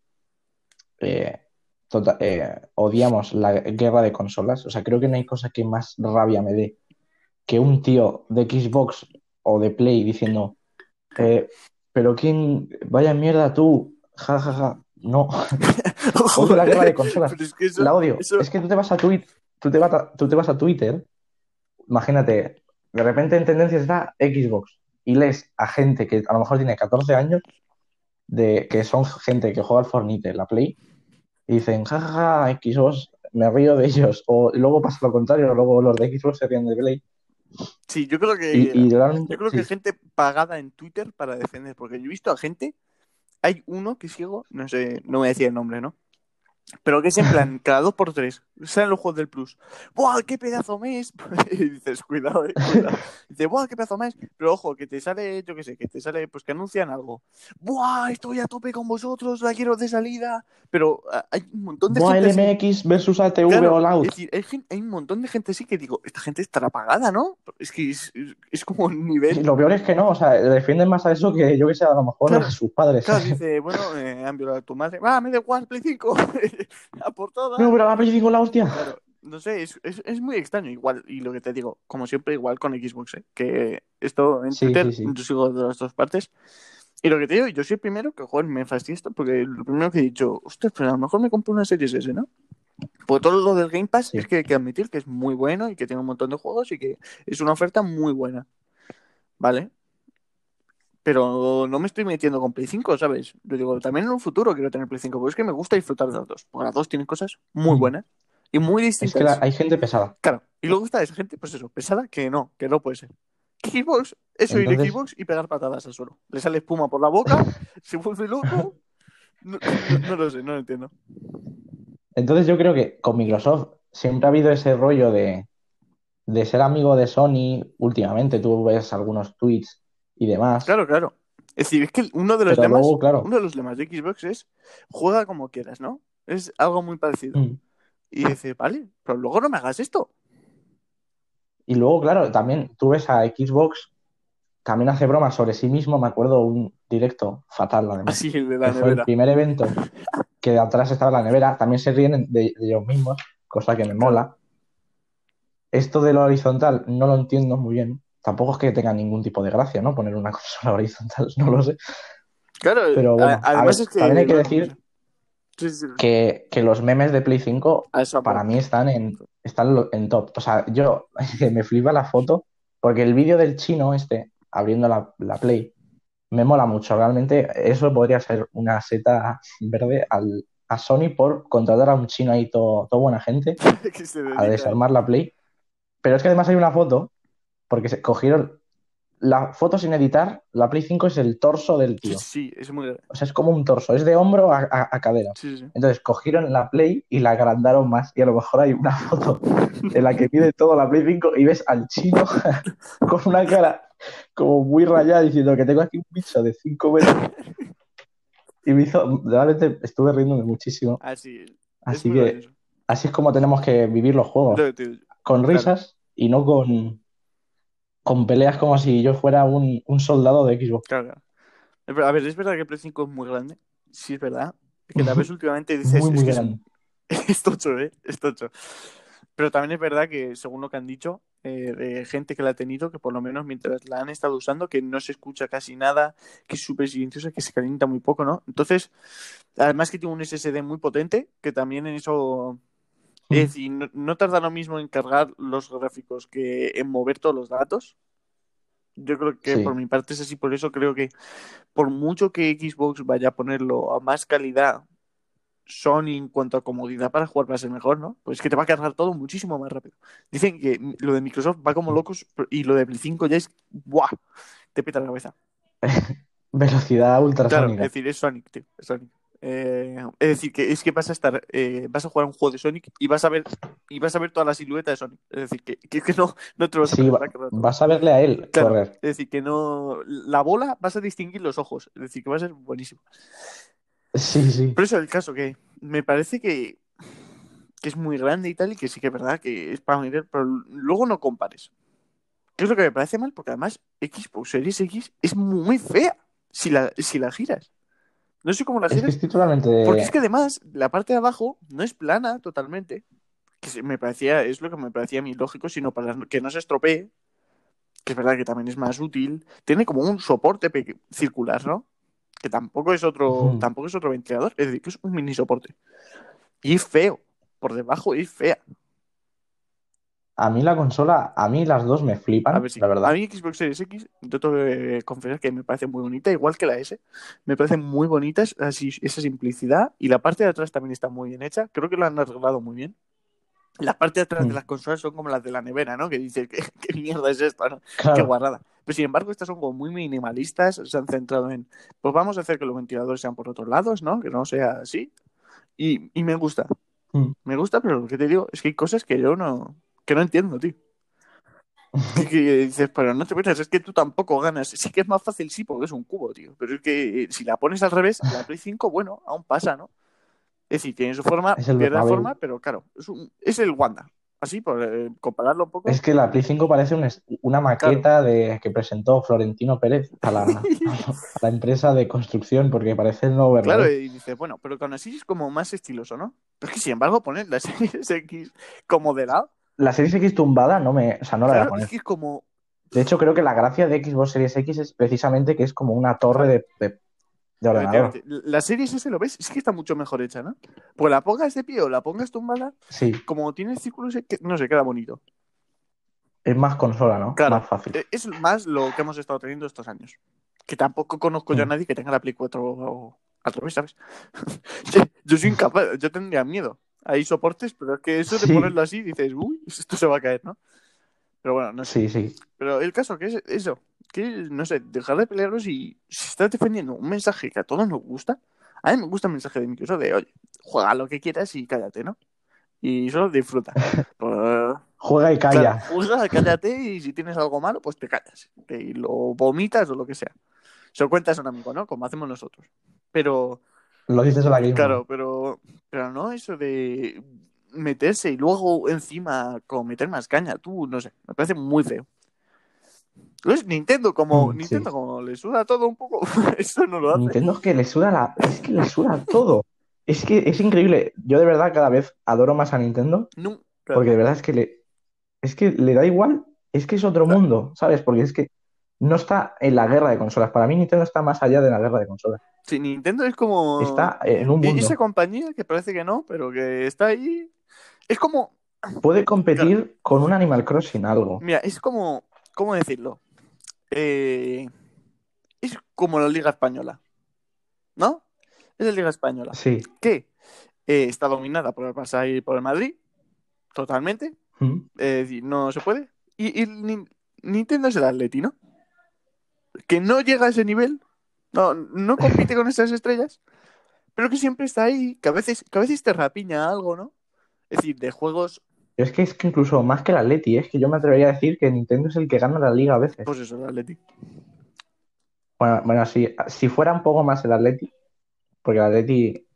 eh, tota- eh, odiamos la guerra de consolas. O sea, creo que no hay cosa que más rabia me dé que un tío de Xbox o de Play diciendo, eh, pero quién, vaya mierda tú, ja, ja, ja. No, odio la guerra de consolas. Pero es que eso- La odio. eso- Es que tú te vas a Twitter, tú te vas a, tú te vas a Twitter, imagínate, de repente en tendencias está Xbox y lees a gente que a lo mejor tiene 14 años, de, que son gente que juega al Fortnite, la Play, y dicen, jajaja, Xbox, me río de ellos. O luego pasa lo contrario, luego los de Xbox se ríen de Play. Sí, yo creo que. Y, y realmente, Yo creo que hay gente pagada en Twitter para defender, porque yo he visto a gente, hay uno que sigo, no sé, no voy a decir el nombre, ¿no? Pero que es en plan, cada dos por tres, salen los juegos del Plus. ¡Buah, qué pedazo mes! y dices, cuidado, eh, cuidado. Dice, ¡buah, qué pedazo mes! Pero ojo, que te sale, yo qué sé, que te sale, pues que anuncian algo. ¡Buah, estoy a tope con vosotros, la quiero de salida! Pero hay un montón de Buah, gente. LMX versus ATV Claro, All Out. es decir, hay, un montón de gente así que digo, esta gente estará pagada, ¿no? Es que es, como un Y nivel. lo peor es que no, o sea, defienden más a eso que yo que sé, a lo mejor Claro. a sus padres. Claro, dice, bueno, eh, han violado a tu madre. ¡Ah, me da igual, Play 5! ¡A por todas! No, pero la 5 la hostia. Claro, no sé, es, es, es muy extraño. Igual, y lo que te digo, como siempre, igual con Xbox, ¿eh? Que esto en Sí, Twitter, sí, sí. yo sigo de las dos partes. Y lo que te digo, yo soy el primero que, joder, me fastidia esto, porque lo primero que he dicho, ostras, pues a lo mejor me compro una Series S, ¿no? Porque todo lo del Game Pass es que hay que admitir que es muy bueno y que tiene un montón de juegos y que es una oferta muy buena. ¿Vale? Pero no me estoy metiendo con Play 5, ¿sabes? Yo digo, también en un futuro quiero tener Play 5, porque es que me gusta disfrutar de las dos. Porque las dos tienen cosas muy Mm. buenas y muy Es distintas. que la- hay gente pesada. Claro, y luego está esa gente, pues eso, pesada, que no, que no puede ser. Xbox, eso ir Entonces- Xbox y pegar patadas al suelo. Le sale espuma por la boca, se vuelve loco. No, no- no lo sé, no lo entiendo. Entonces yo creo que con Microsoft siempre ha habido ese rollo de, de ser amigo de Sony. Últimamente tú ves algunos tweets y demás. Claro, claro. Es decir, es que uno de los Pero lemas, luego, claro. uno de los lemas de Xbox es juega como quieras, ¿no? Es algo muy parecido. Mm. Y dice, vale, pero luego no me hagas esto. Y luego, claro, también tú ves a Xbox, también hace bromas sobre sí mismo. Me acuerdo un directo fatal, además. Así de que la fue el nevera. primer evento que de atrás estaba la nevera. También se ríen de, de ellos mismos, cosa que me mola. Esto de lo horizontal no lo entiendo muy bien. Tampoco es que tenga ningún tipo de gracia, ¿no? Poner una consola horizontal, no lo sé. Claro, Pero bueno, además ver, es que. también hay que decir Sí, sí, sí. Que, que los memes de Play 5 A eso para mí están en, están en top. O sea, yo me flipa la foto porque el vídeo del chino este abriendo la, la Play me mola mucho. Realmente eso podría ser una seta verde al, a Sony por contratar a un chino ahí todo, todo buena gente a desarmar la Play. Pero es que además hay una foto porque se cogieron la foto sin editar. La Play 5 es el torso del tío. sí, es muy grande. O sea, es como un torso, es de hombro a, a- a cadera. Sí, sí. Entonces cogieron la Play y la agrandaron más. Y a lo mejor hay una foto en la que pide todo la Play 5 y ves al chino con una cara como muy rayada diciendo que tengo aquí un bicho de 5 metros. Y me hizo, realmente estuve riéndome muchísimo. Así es. Así que gracioso. así es como tenemos que vivir los juegos. Lo que te digo. Con claro. risas y no con, con peleas como si yo fuera un, un soldado de Xbox. Claro, claro. A ver, es verdad que el Play 5 es muy grande. Sí, es verdad. Que la ves últimamente dices, Muy, muy es, grande. es tocho, ¿eh? Es tocho. Pero también es verdad que, según lo que han dicho, eh, de gente que la ha tenido, que por lo menos mientras la han estado usando, que no se escucha casi nada, que es súper silenciosa, que se calienta muy poco, ¿no? Entonces, además que tiene un SSD muy potente, que también en eso... Es decir, no, no tarda lo mismo en cargar los gráficos que en mover todos los datos. Yo creo que Sí. por mi parte es así, por eso creo que por mucho que Xbox vaya a ponerlo a más calidad, Sony en cuanto a comodidad para jugar va a ser mejor, ¿no? Pues que te va a cargar todo muchísimo más rápido. Dicen que lo de Microsoft va como locos y lo de Play 5 ya es ¡buah! Te peta la cabeza. Velocidad Claro, ultrasónica. es decir, es Sonic, tío, es Sonic. Eh, es decir, que es que vas a estar, eh, vas a jugar un juego de Sonic y vas a ver, y vas a ver toda la silueta de Sonic. Es decir, que, que, que no, no te lo vas a Sí, va- vas a verle a él Claro. correr. Es decir, que no. La bola vas a distinguir los ojos. Es decir, que va a ser buenísimo. Sí, sí. Pero eso es el caso, que me parece que, que es muy grande y tal, y que sí que es verdad que es para mirar, pero luego no compares. ¿Qué es lo que me parece mal? Porque además Xbox Series X es muy fea si la, si la giras. No sé cómo la Es que giras, estoy totalmente. porque es que además la parte de abajo no es plana totalmente. Que me parecía, es lo que me parecía a mí lógico, sino para que no se estropee. Que es verdad que también es más útil. Tiene como un soporte circular, ¿no? Que tampoco es otro, tampoco es otro ventilador, es decir, que es un mini soporte. Y es feo. Por debajo es fea. A mí la consola, a mí las dos me flipan, A ver si. la verdad. A mí Xbox Series X, yo tengo que confesar que me parece muy bonita, igual que la S. Me parecen muy bonitas así, esa simplicidad. Y la parte de atrás también está muy bien hecha. Creo que lo han arreglado muy bien. La parte de atrás de Mm. las consolas son como las de la nevera, ¿no? Que dices, ¿qué, qué mierda es esta, no? Qué Claro, guarrada. Pero sin embargo, estas son como muy minimalistas. Se han centrado en, pues vamos a hacer que los ventiladores sean por otros lados, ¿no? Que no sea así. Y, y me gusta. Mm. Me gusta, pero lo que te digo es que hay cosas que yo no, que no entiendo, tío. Que, dices, pero no te metas, es que tú tampoco ganas. Sí que es más fácil, sí, porque es un cubo, tío. Pero es que eh, si la pones al revés, la Play 5, bueno, aún pasa, ¿no? Es decir, tiene su forma, pierde forma, pero claro, es, un- es el Wanda. Así, por eh, compararlo un poco. es que la Play 5 parece un una maqueta de, que presentó Florentino Pérez a la, a la empresa de construcción, porque parece el nuevo Claro, y dices, bueno, pero con así es como más estiloso, ¿no? Pero es que sin embargo, poner la Series X como de lado, La Series X tumbada no me, o sea, no la voy a claro, poner. es que es como. De hecho, creo que la gracia de Xbox Series X es precisamente que es como una torre de, de- de ordenador. La Series S, ¿lo ves? Es que está mucho mejor hecha, ¿no? Pues la pongas de pie o la pongas tumbada, Sí, como tiene círculos, no sé, queda bonito. es más consola, ¿no? Claro. Más fácil. Eh, Es más lo que hemos estado teniendo estos años. Que tampoco conozco yo a Mm. nadie que tenga la Play 4 o- al revés, ¿sabes? yo soy incapaz, yo tendría miedo. Hay soportes, pero es que eso de Sí. ponerlo así dices, uy, esto se va a caer, ¿no? Pero bueno, no sé. Sí, sí. Pero el caso que es eso, que no sé, dejar de pelearos y si estás defendiendo un mensaje que a todos nos gusta, a mí me gusta el mensaje de Microsoft de, oye, juega lo que quieras y cállate, ¿no? Y solo disfruta. Pues, Juega y calla. Claro, juega, cállate y si tienes algo malo, pues te callas. Y lo vomitas o lo que sea. Se lo cuentas a un amigo, ¿no? Como hacemos nosotros. Pero, Lo dices a la claro, pero, pero no eso de meterse y luego encima cometer más caña. Tú, no sé, me parece muy feo. ¿Ves? Nintendo, como, Mm, sí. Nintendo, como le suda todo un poco, eso no lo hace. Nintendo es que le suda la... Es que le suda todo. Es que es increíble. Yo de verdad cada vez adoro más a Nintendo porque de verdad es que le... Es que le da igual. Es que es otro mundo, ¿sabes? Porque es que no está en la guerra de consolas. Para mí Nintendo está más allá de la guerra de consolas. Sí, Nintendo es como... Está en un y- mundo. Esa compañía que parece que no, pero que está ahí. Es como, Puede competir con un Animal Crossing algo. Mira, es como, ¿cómo decirlo? Eh, es como la Liga Española, ¿no? Es la Liga Española, Sí. que eh, está dominada por el Barça y por el Madrid, totalmente, Mm. decir, no se puede. Y, y Nin- Nintendo es el Atleti, ¿no? Que no llega a ese nivel, no, no compite con esas estrellas, pero que siempre está ahí, que a veces, que a veces te rapiña algo, ¿no? Es decir, de juegos, Pero es que es que incluso más que el Atleti, es que yo me atrevería a decir que Nintendo es el que gana la liga a veces. pues eso, el Atleti. Bueno, bueno, si, si fuera un poco más el Atleti, porque el Atleti,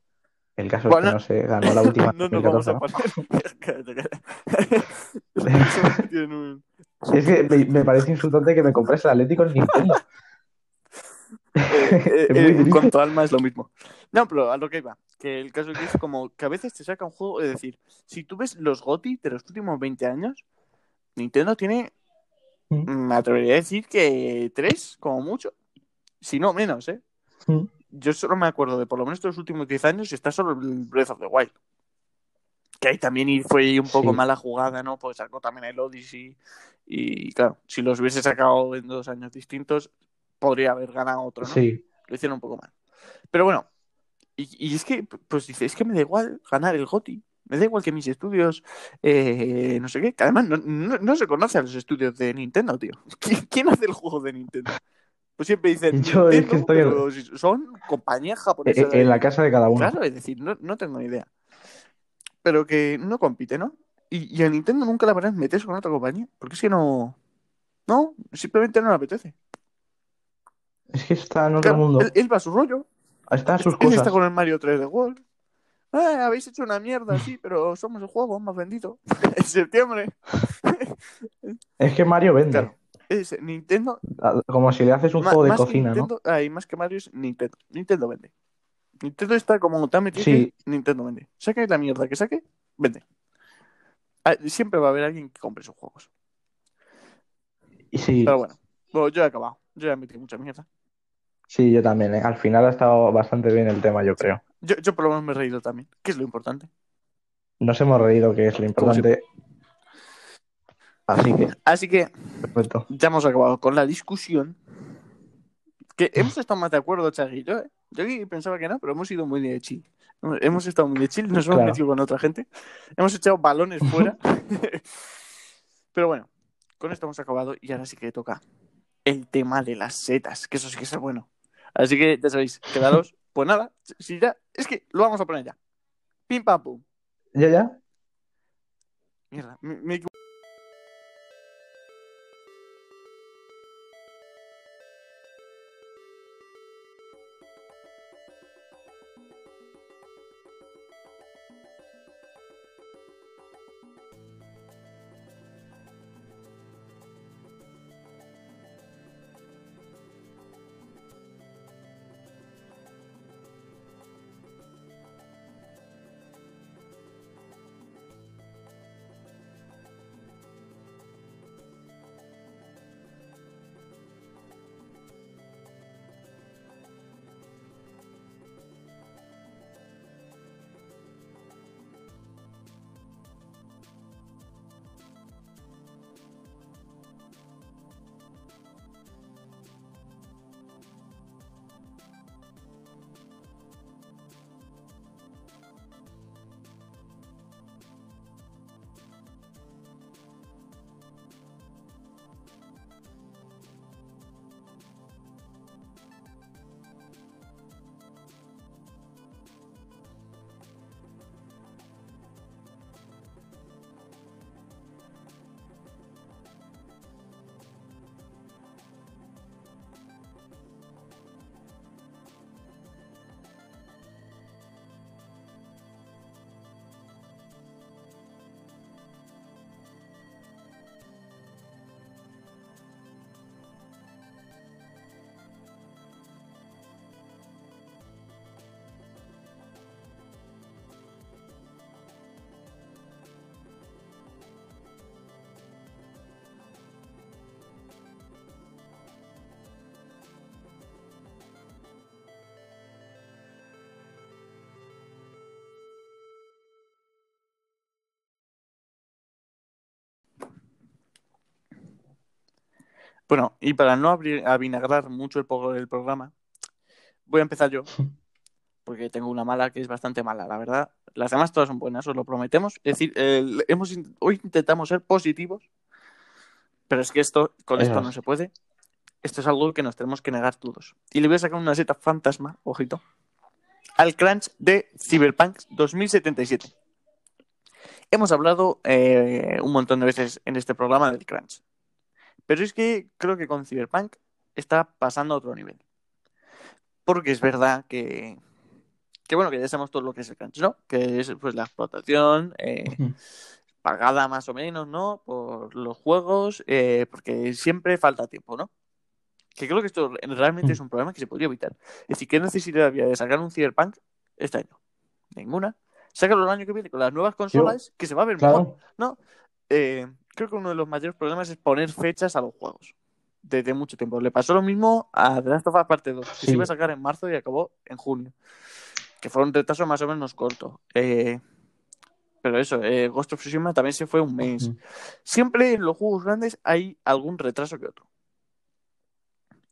el caso Bueno, es que no se ganó la última no nos vamos 2014, a ¿no? Es que me, me parece insultante que me compres el Atleti con Nintendo. Eh, eh, eh, cuanto a alma es lo mismo. No, pero a lo que iba. Que el caso que es como que a veces te saca un juego. Es decir, si tú ves los GOTY de los últimos 20 años, Nintendo tiene. Mm. Me atrevería a decir que tres, como mucho. Si no menos, ¿eh? Mm. Yo solo me acuerdo de por lo menos de los últimos 10 años y está solo el Breath of the Wild. Que ahí también fue un poco Sí. mala jugada, ¿no? Pues sacó también el Odyssey. Y claro, si los hubiese sacado en dos años distintos, podría haber ganado otro, ¿no? Sí, Lo hicieron un poco mal. Pero bueno, y, y es que, pues dice, es que me da igual ganar el GOTY. Me da igual que mis estudios, eh, no sé qué, que además no, no- no se conoce a los estudios de Nintendo, tío. ¿Quién, quién hace el juego de Nintendo? Pues siempre dicen Yo es que Nintendo, estoy- pero si son compañías e- japonesas. e- en la casa de cada uno. Claro, es decir, no, no tengo ni idea. Pero que no compite, ¿no? Y, y a Nintendo nunca la verás meterse con otra compañía. Porque es que no. No, simplemente no le apetece. Es que está en otro Claro, mundo. él, él va a su rollo. Está en sus Él cosas. está con el Mario 3D World. Ah, habéis hecho una mierda, sí, pero somos el juego más vendido. en septiembre. Es que Mario vende. Claro. Es Nintendo. A- Como si le haces un ma- juego de cocina, ¿no? Nintendo, ay, más que Mario es Nintendo. Nintendo vende. Nintendo está como tan metido Sí. que Nintendo vende. Saque la mierda que saque, vende. Ah, Siempre va a haber alguien que compre sus juegos. Y sí, Pero bueno, bueno, yo he acabado. Yo ya metí mucha mierda. sí, yo también. ¿eh? Al final ha estado bastante bien el tema, yo creo. Yo, yo por lo menos me he reído también, que es lo importante. Nos hemos reído, que es lo importante. Así que, Así que perfecto. ya hemos acabado con la discusión. Que hemos estado más de acuerdo, Chagui yo, ¿eh? Yo pensaba que no, pero hemos ido muy de chill. Hemos- Hemos estado muy de chill, nos hemos Claro. metido con otra gente. Hemos echado balones fuera. pero bueno, con esto hemos acabado y ahora sí que toca el tema de las setas, que eso sí que es bueno. Así que ya sabéis, quedaros. Pues nada, si ya, es que lo vamos a poner ya. Pim pam pum. ¿Ya, ya? Mierda, me, me Bueno, y para no abrir, avinagrar mucho el, el programa, voy a empezar yo, porque tengo una mala que es bastante mala, la verdad. Las demás todas son buenas, os lo prometemos. Es decir, hemos, hoy intentamos ser positivos, pero es que esto, con esto es. no se puede. Esto es algo que nos tenemos que negar todos. Y le voy a sacar una seta fantasma, ojito, al crunch de Cyberpunk 2077. Hemos hablado eh, un montón de veces en este programa del crunch. Pero es que creo que con Cyberpunk está pasando a otro nivel. Porque es verdad que, que bueno, que ya sabemos todo lo que es el crunch, ¿no? Que es pues la explotación eh, pagada más o menos, ¿no? Por los juegos, eh, porque siempre falta tiempo, ¿no? Que creo que esto realmente es un problema que se podría evitar. Es decir, ¿qué necesidad había de sacar un Cyberpunk este año? Ninguna. Sácalo el año que viene con las nuevas consolas, que se va a ver mejor. Claro, No, eh, creo que uno de los mayores problemas es poner fechas a los juegos. Desde mucho tiempo. Le pasó lo mismo a The Last of Us Parte 2, que Sí. se iba a sacar en marzo y acabó en junio. Que fue un retraso más o menos corto. Eh, pero eso, eh, Ghost of Tsushima también se fue un mes. Siempre en los juegos grandes hay algún retraso que otro.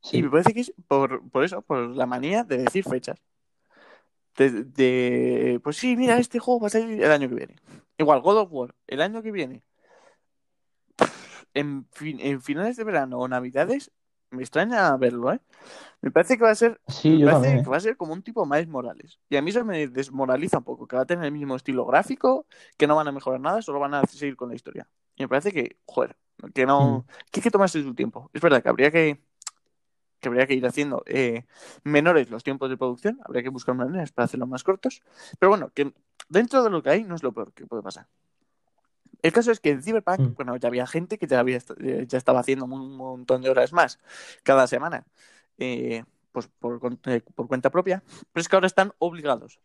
sí. Y me parece que es por, por eso, por la manía de decir fechas. De, de, pues sí, mira, este juego va a salir el año que viene. Igual, God of War, el año que viene. En, fin- en finales de verano o navidades, me extraña verlo, ¿eh? Me parece que va a ser, Sí, me parece también. que va a ser como un tipo Miles Morales. Y a mí eso me desmoraliza un poco, que va a tener el mismo estilo gráfico, que no van a mejorar nada, solo van a seguir con la historia. Y me parece que, joder, que no, Mm. que hay que tomarse su tiempo. Es verdad que habría que, que habría que ir haciendo eh, menores los tiempos de producción, habría que buscar maneras para hacerlos más cortos. Pero bueno, que dentro de lo que hay no es lo peor que puede pasar. El caso es que en Cyberpunk, Mm. bueno, ya había gente que ya, había, eh, ya estaba haciendo un montón de horas más cada semana, eh, pues por, eh, por cuenta propia, pero es que ahora están obligados.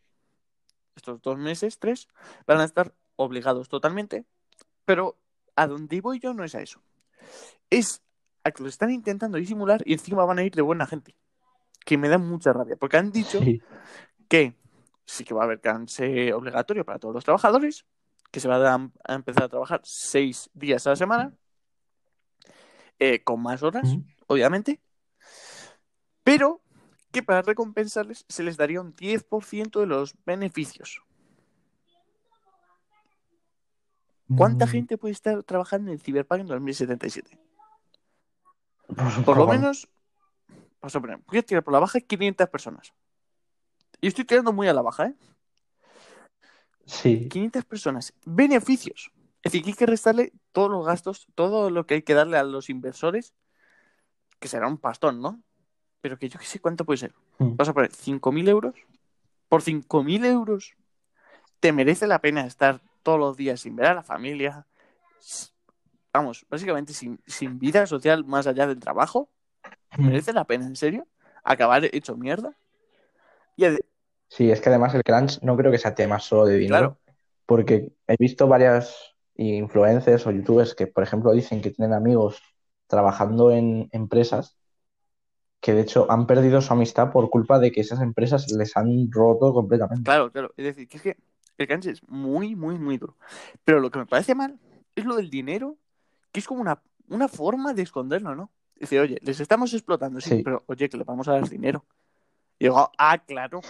Estos dos meses, tres, van a estar obligados totalmente, pero a donde voy yo no es a eso. Es a que lo están intentando disimular y encima van a ir de buena gente. Que me da mucha rabia, porque han dicho Sí. que sí que va a haber canse obligatorio para todos los trabajadores, que se va a, empezar a trabajar seis días a la semana, eh, con más horas, obviamente, pero que para recompensarles se les daría un 10% de los beneficios. ¿Cuánta Mm, gente puede estar trabajando en Cyberpunk en 2077? pues un Por lo menos, poner, voy a tirar por la baja 500 personas. Y estoy tirando muy a la baja, ¿eh? Sí, 500 personas. Beneficios. Es decir, que hay que restarle todos los gastos, todo lo que hay que darle a los inversores, que será un pastón, ¿no? Pero que yo qué sé cuánto puede ser. Mm. Vas a poner 5.000 euros. Por 5.000 euros, ¿te merece la pena estar todos los días sin ver a la familia? Vamos, básicamente sin, sin vida social más allá del trabajo. Mm. ¿Merece la pena, en serio? ¿Acabar hecho mierda? Y Sí, es que además el crunch no creo que sea tema solo de dinero, Claro. porque he visto varias influencers o youtubers que, por ejemplo, dicen que tienen amigos trabajando en empresas que de hecho han perdido su amistad por culpa de que esas empresas les han roto completamente. Claro, claro. Es decir, que es que el cáncer es muy, muy, muy duro. Pero lo que me parece mal es lo del dinero, que es como una, una forma de esconderlo, ¿no? Dice, oye, les estamos explotando, sí, Sí. pero oye, que le vamos a dar dinero. Y digo, ah, claro.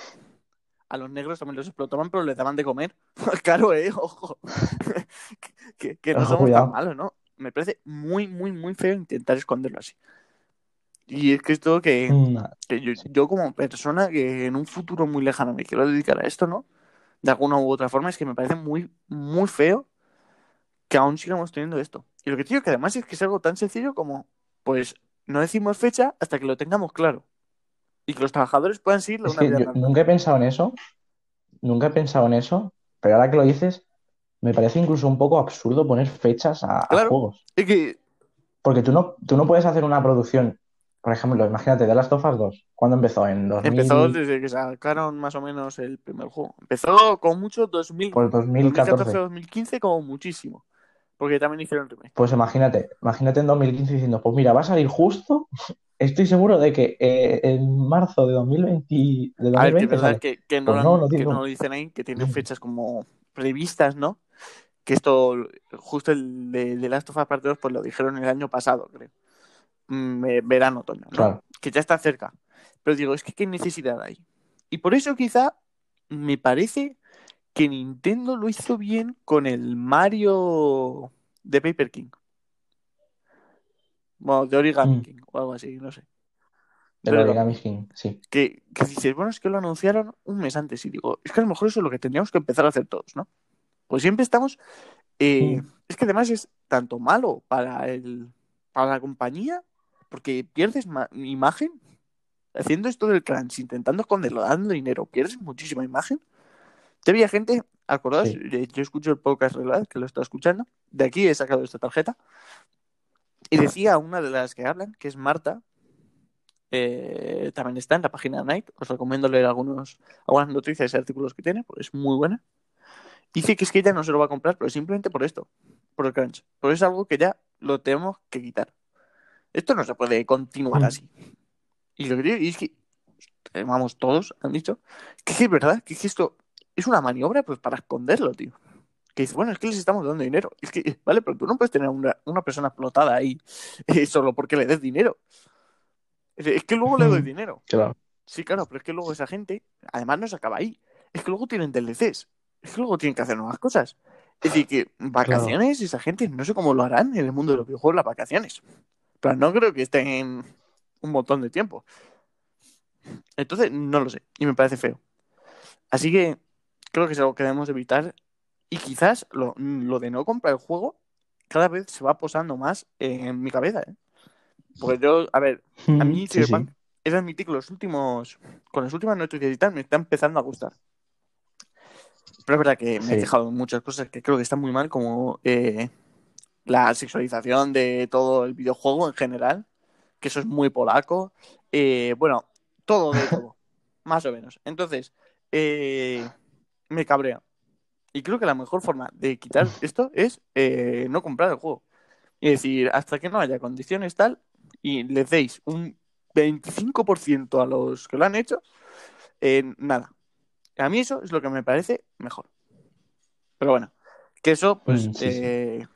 A los negros también los explotaban, pero les daban de comer. claro, eh, ojo. que, no Ojo, somos cuidado. tan malos, ¿no? Me parece muy, muy, muy feo intentar esconderlo así. Y es que esto que, Mm, que yo, Sí. yo como persona que en un futuro muy lejano me quiero dedicar a esto, ¿no? De alguna u otra forma, es que me parece muy, muy feo que aún sigamos teniendo esto. Y lo que te digo que además es que es algo tan sencillo como, pues, no decimos fecha hasta que lo tengamos claro. Y que los trabajadores puedan seguir una que vida yo nunca he pensado en eso, nunca he pensado en eso, pero ahora que lo dices, me parece incluso un poco absurdo poner fechas a, a Claro. juegos. Que, Porque tú no, tú no puedes hacer una producción, por ejemplo, imagínate, The Last of Us 2, ¿cuándo empezó? En 2000, empezó desde que sacaron más o menos el primer juego. Empezó con mucho 2000, pues 2014. 2014-2015 como muchísimo. Porque también hicieron remake. Pues imagínate, imagínate en 2015 diciendo, pues mira, va a salir justo, estoy seguro de que eh, en marzo de 2020, de A ver, que es 2020 verdad que, que no, Pues lo no, no que no lo dicen ahí, que tienen fechas como previstas, ¿no? Que esto, justo el de, de Last of Us Part 2, pues lo dijeron el año pasado, creo. mm, verano, otoño, ¿no? Claro. que ya está cerca. Pero digo, es que qué necesidad hay. Y por eso quizá me parece que Nintendo lo hizo bien con el Mario de Paper King. Bueno, de Origami Mm. King o algo así, no sé. El Pero- Origami King, sí. que, que dices, bueno, es que lo anunciaron un mes antes y digo, es que a lo mejor eso es lo que tendríamos que empezar a hacer todos, ¿no? Pues siempre estamos... eh, Mm. Es que además es tanto malo para el para la compañía, porque pierdes ma- imagen haciendo esto del crunch, intentando esconderlo, dando dinero, pierdes muchísima imagen. Te había gente, acordaos, Sí. Eh, yo escucho el podcast regular, que lo está escuchando, de aquí he sacado esta tarjeta, y decía una de las que hablan, que es Marta, eh, también está en la página de Night. Os recomiendo leer algunos, algunas noticias y artículos que tiene, porque es muy buena. Dice que es que ella no se lo va a comprar, pero simplemente por esto, por el crunch. Pero es algo que ya lo tenemos que quitar. Esto no se puede continuar así. Y lo que digo es que, vamos, todos han dicho que es verdad, que esto es una maniobra pues para esconderlo, tío. Que dice, bueno, es que les estamos dando dinero. Es que, vale, pero tú no puedes tener una, una persona explotada ahí eh, solo porque le des dinero. Es es que luego le doy dinero. Claro. Sí, claro, pero es que luego esa gente, además no se acaba ahí. Es que luego tienen DLCs. Es que luego tienen que hacer nuevas cosas. Es decir, que vacaciones, esa gente, no sé cómo lo harán en el mundo de los videojuegos las vacaciones. Pero no creo que estén un montón de tiempo. Entonces, no lo sé. Y me parece feo. Así que creo que es algo que debemos evitar. Y quizás lo, lo de no comprar el juego cada vez se va posando más en mi cabeza. ¿eh? Porque yo, a ver, a mí Mm, sí, sí. Cyberpunk es admitir que los últimos, con las últimas noticias y tal, me está empezando a gustar. Pero es verdad que me he Sí. fijado en muchas cosas que creo que están muy mal, como eh, la sexualización de todo el videojuego en general, que eso es muy polaco. Eh, bueno, todo de todo, más o menos. Entonces, eh, me cabrea. Y creo que la mejor forma de quitar esto es eh, no comprar el juego. Y decir, hasta que no haya condiciones tal, y le deis un 25% a los que lo han hecho, eh, nada. A mí eso es lo que me parece mejor. Pero bueno, que eso, pues, Mm, sí, sí. eh,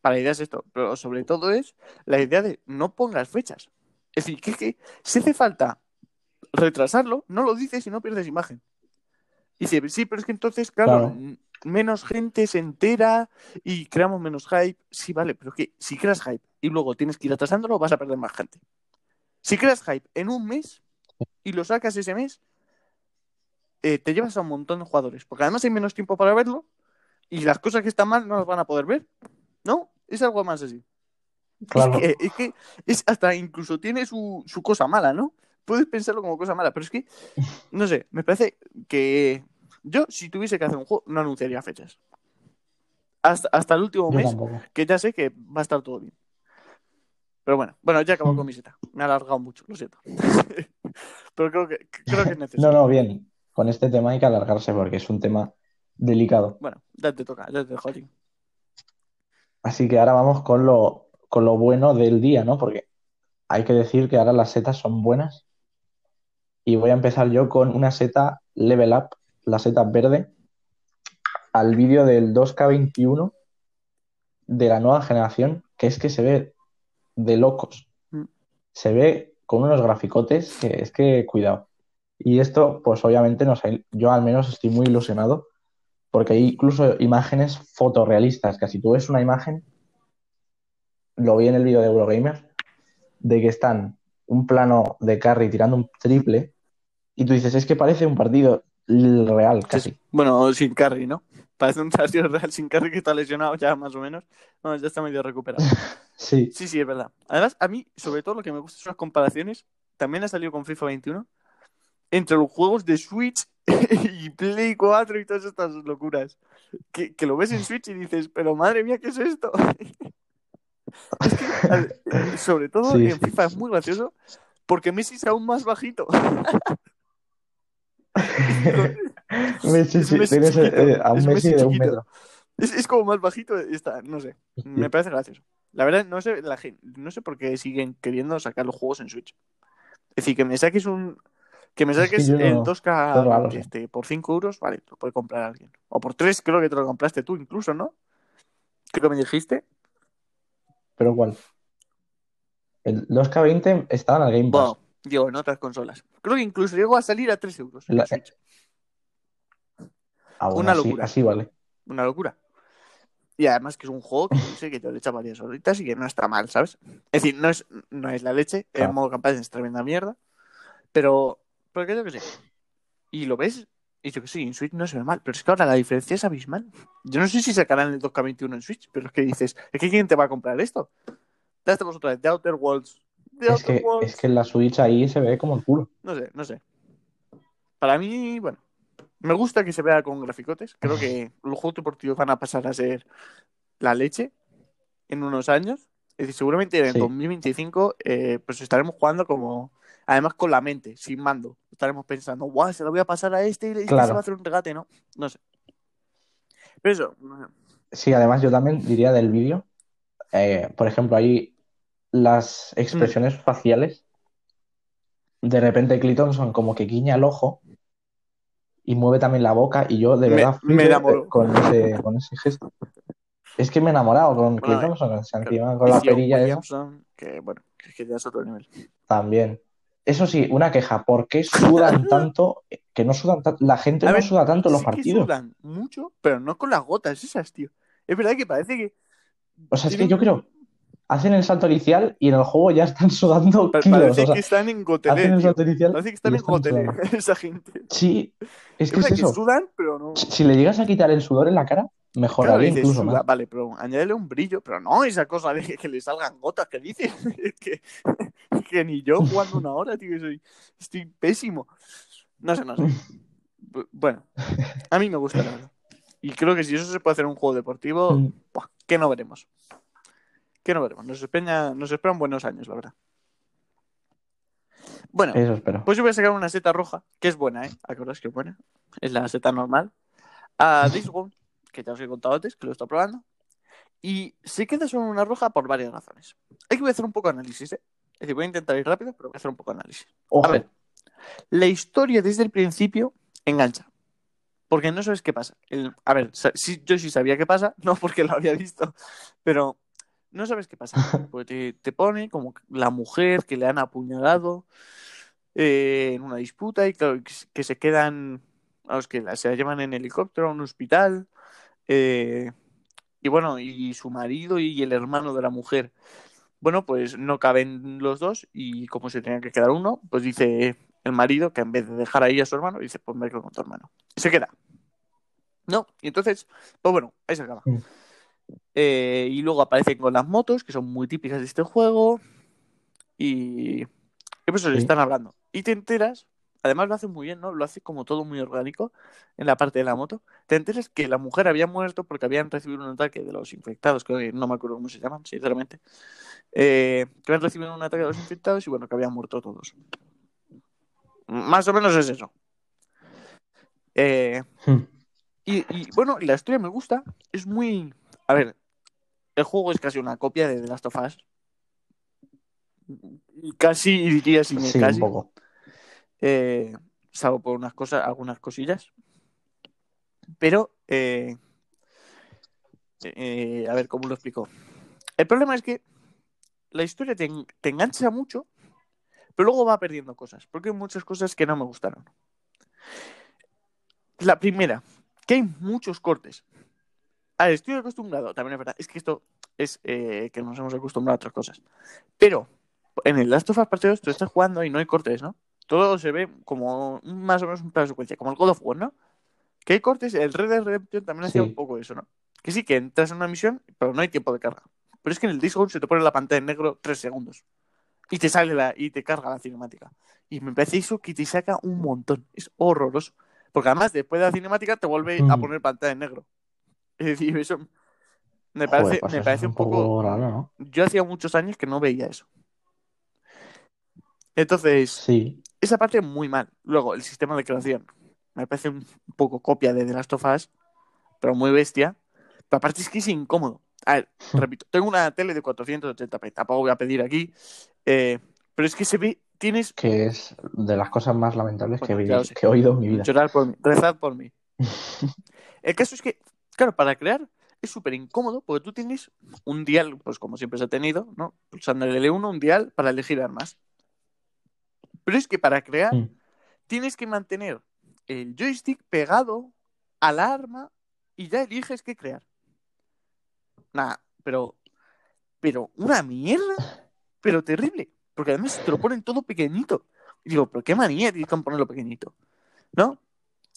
para la idea es esto, pero sobre todo es la idea de no pongas fechas. Es decir, que, que si hace falta retrasarlo, no lo dices y no pierdes imagen. Y dice, sí, pero es que entonces, claro, Claro. Menos gente se entera y creamos menos hype. Sí, vale, pero que si creas hype y luego tienes que ir atrasándolo, vas a perder más gente. Si creas hype en un mes y lo sacas ese mes, eh, te llevas a un montón de jugadores, porque además hay menos tiempo para verlo y las cosas que están mal no las van a poder ver. ¿No? Es algo más así. Claro. Es que, es que es hasta incluso tiene su, su cosa mala, ¿no? Puedes pensarlo como cosa mala, pero es que, no sé, me parece que yo, si tuviese que hacer un juego, no anunciaría fechas. Hasta, hasta el último Yo mes, tampoco. que ya sé que va a estar todo bien. Pero bueno, bueno, ya acabó Mm. con mi seta. Me ha alargado mucho, lo siento. pero creo que, creo que es No, necesario. no, bien. Con este tema hay que alargarse porque es un tema delicado. Bueno, ya te toca, ya te dejo a ti. Así que ahora vamos con lo, con lo bueno del día, ¿no? Porque hay que decir que ahora las setas son buenas. Y voy a empezar yo con una seta Level Up, la seta verde, al vídeo del 2K21 de la nueva generación, que es que se ve de locos. Mm. Se ve con unos graficotes que es que cuidado. Y esto, pues obviamente, yo al menos estoy muy ilusionado porque hay incluso imágenes fotorrealistas, que si tú ves una imagen, lo vi en el vídeo de Eurogamer, de que están un plano de carry tirando un triple y tú dices, es que parece un partido real casi. Bueno, sin carry, ¿no? Parece un partido real sin carry que está lesionado ya más o menos. No, ya está medio recuperado. Sí, Sí, sí, es verdad. Además, a mí, sobre todo, lo que me gusta son las comparaciones. También ha salido con FIFA 21 entre los juegos de Switch y Play 4 y todas estas locuras. Que, que lo ves en Switch y dices, pero madre mía, ¿qué es esto? es que, ver, sobre todo Sí, en sí. FIFA es muy gracioso porque Messi es aún más bajito. Messi, Es sí, Messi tienes eh, a un es Messi Messi de un metro. Es, es como más bajito y está, no sé. Me parece gracioso. La verdad, no sé, la gen- no sé por qué siguen queriendo sacar los juegos en Switch. Es decir, que me saques un. Que me Es que saques no- el no 2K lo sé. este, por 5 euros, vale, lo puede comprar alguien. O por 3, creo que te lo compraste tú incluso, ¿no? Creo que me dijiste. Pero ¿cuál? El 2K20 estaba en el Game Pass. Digo, en otras consolas. Creo que incluso llegó a salir a 3 euros La-. Aún una así, locura. así vale. Una locura. Y además que es un juego que yo sé que yo le he echado varias horitas y que no está mal, ¿sabes? Es decir, no es, no es la leche, Claro. el modo campaña es tremenda mierda, pero, pero yo que sé. Y lo ves, y yo que sí, en Switch no se ve mal, pero es que ahora la diferencia es abismal. Yo no sé si sacarán el 2K21 en Switch, pero es que dices, es que ¿quién te va a comprar esto? Ya estamos otra vez, The Outer Worlds. Es que, es que en la Switch ahí se ve como el culo. No sé, no sé. Para mí, bueno, me gusta que se vea con graficotes. Creo que los juegos deportivos van a pasar a ser la leche en unos años. Es decir, seguramente en Sí. 2025 eh, pues estaremos jugando como, además con la mente, sin mando. Estaremos pensando, guau, se lo voy a pasar a este y este Claro. se va a hacer un regate, ¿no? No sé. Pero eso, Sí, además yo también diría del vídeo, eh, por ejemplo, ahí las expresiones Mm. faciales, de repente Clinton son como que guiña el ojo y mueve también la boca y yo de Me- verdad me eh, con ese, con ese gesto. Es que me he enamorado con Bueno, Clay eh, Thompson, claro. encima con la perilla esa que bueno, es que ya es otro nivel. también. Eso sí, una queja, ¿por qué sudan tanto? Que no sudan tanto, la gente A no ver, suda tanto en los sí que partidos. sudan mucho, pero no con las gotas esas, tío. Es verdad que parece que O sea, es que yo creo, hacen el salto inicial y en el juego ya están sudando kilos, parece o sea, que están en gotelé, hacen el salto inicial Parece que están en gotelé esa gente. Sí, es que es que sudan, pero no. Si si le llegas a quitar el sudor en la cara, Claro, mejoraría dices, incluso suda, más. vale, pero añádele un brillo, pero no esa cosa de que le salgan gotas que dices. Es que, que ni yo jugando una hora, tío, soy, estoy pésimo. No sé, no sé. Bu- Bueno, a mí me gusta, la verdad. Y creo que si eso se puede hacer en un juego deportivo, Mm. buah, que no veremos. Que no veremos. Nos, espera, nos esperan buenos años, la verdad. Bueno, Eso espero. pues yo voy a sacar una seta roja, que es buena, ¿eh? Acordaos que es buena. Es la seta normal. A Gone, que ya os he contado antes, que lo está probando. Y se queda solo una roja por varias razones. Hay que voy a hacer un poco de análisis, ¿eh? Es decir, voy a intentar ir rápido, pero voy a hacer un poco de análisis. Ojo, A ver, la historia desde el principio engancha. Porque no sabes qué pasa. El- a ver, yo sí sabía qué pasa, no porque lo había visto, pero no sabes qué pasa. Porque te, te pone como la mujer que le han apuñalado eh, en una disputa y que, se- que se quedan, a los que la- se la llevan en helicóptero a un hospital. eh, y bueno, y su marido y el hermano de la mujer, bueno, pues no caben los dos y como se tenía que quedar uno, pues dice el marido que en vez de dejar ahí a su hermano, dice, pues me quedo con tu hermano. Y se queda. No, y entonces, pues bueno, ahí se acaba. Mm. Eh, y luego aparecen con las motos, que son muy típicas de este juego. Y, y pues Sí. están hablando. Y te enteras, además lo hace muy bien, ¿no? Lo hace como todo muy orgánico en la parte de la moto. Te enteras que la mujer había muerto porque habían recibido un ataque de los infectados, que no me acuerdo cómo se llaman, sinceramente. Eh, que habían recibido un ataque de los infectados y bueno, que habían muerto todos. Más o menos es eso. Eh, Hmm. y, y, bueno, la historia me gusta. Es muy. A ver, el juego es casi una copia de The Last of Us. Casi, diría sin Sí, casi. un poco. Eh, salvo por unas cosas, algunas cosillas. Pero, eh, eh, a ver cómo lo explico. El problema es que la historia te, en- te engancha mucho, pero luego va perdiendo cosas, porque hay muchas cosas que no me gustaron. La primera, que hay muchos cortes. A ver, estoy acostumbrado, también es verdad, es que esto es eh, que nos hemos acostumbrado a otras cosas. Pero en el Last of Us Part 2 tú estás jugando y no hay cortes, ¿no? Todo se ve como más o menos un plano de secuencia, como el God of War, ¿no? Que hay cortes, el Red Dead Redemption también hacía Sí. un poco eso, ¿no? Que sí, que entras en una misión, pero no hay tiempo de carga. Pero es que en el Discord se te pone la pantalla en negro tres segundos. Y te sale la, y te carga la cinemática. Y me parece eso que te saca un montón. Es horroroso. Porque además, después de la cinemática, te vuelve a Mm. poner pantalla en negro. Es decir, eso me Joder, parece, pues me eso parece un poco. raro, ¿no? Yo hacía muchos años que no veía eso. Entonces, Sí, esa parte muy mal. Luego, el sistema de creación. Me parece un poco copia de The Last of Us, pero muy bestia. Pero aparte es que es incómodo. A ver, repito, tengo una tele de 480p, tampoco voy a pedir aquí. eh, pero es que se ve, tienes que es de las cosas más lamentables he- que he oído en mi vida. llorar por mí, rezar por mí. El caso es que, claro, para crear es súper incómodo porque tú tienes un dial, pues como siempre se ha tenido, ¿no? Pulsando el L1, un dial para elegir armas. Pero es que para crear Mm. tienes que mantener el joystick pegado al arma y ya eliges qué crear. Nada, pero, pero una mierda, pero terrible, porque además te lo ponen todo pequeñito. Y digo, pero qué manía tienes que ponerlo pequeñito, ¿no?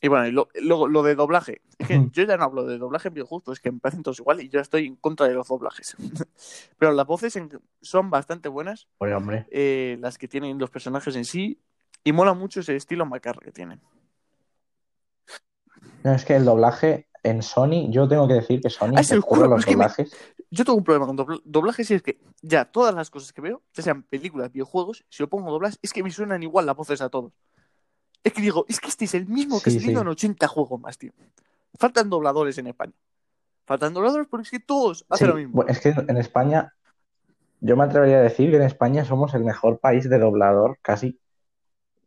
Y bueno, y lo, de doblaje. Es que Ujú. yo ya no hablo de doblaje en videojuegos, pues es que me parecen todos igual y yo estoy en contra de los doblajes. pero las voces en- son bastante buenas, Pues, hombre, eh, las que tienen los personajes en sí, y mola mucho ese estilo macarra que tienen. no, es que el doblaje en Sony, yo tengo que decir que Sony Ah, es se culo, los me- doblajes. Yo tengo un problema con dobl- doblajes y es que ya todas las cosas que veo, ya sean películas, videojuegos, si lo pongo doblas, es que me suenan igual las voces a todos. Es que digo, es que este es el mismo que Sí, salido sí. en 80 juegos más, tío. Faltan dobladores en España. Faltan dobladores porque es que todos hacen Sí, lo mismo. bueno, es que en España, yo me atrevería a decir que en España somos el mejor país de doblador, casi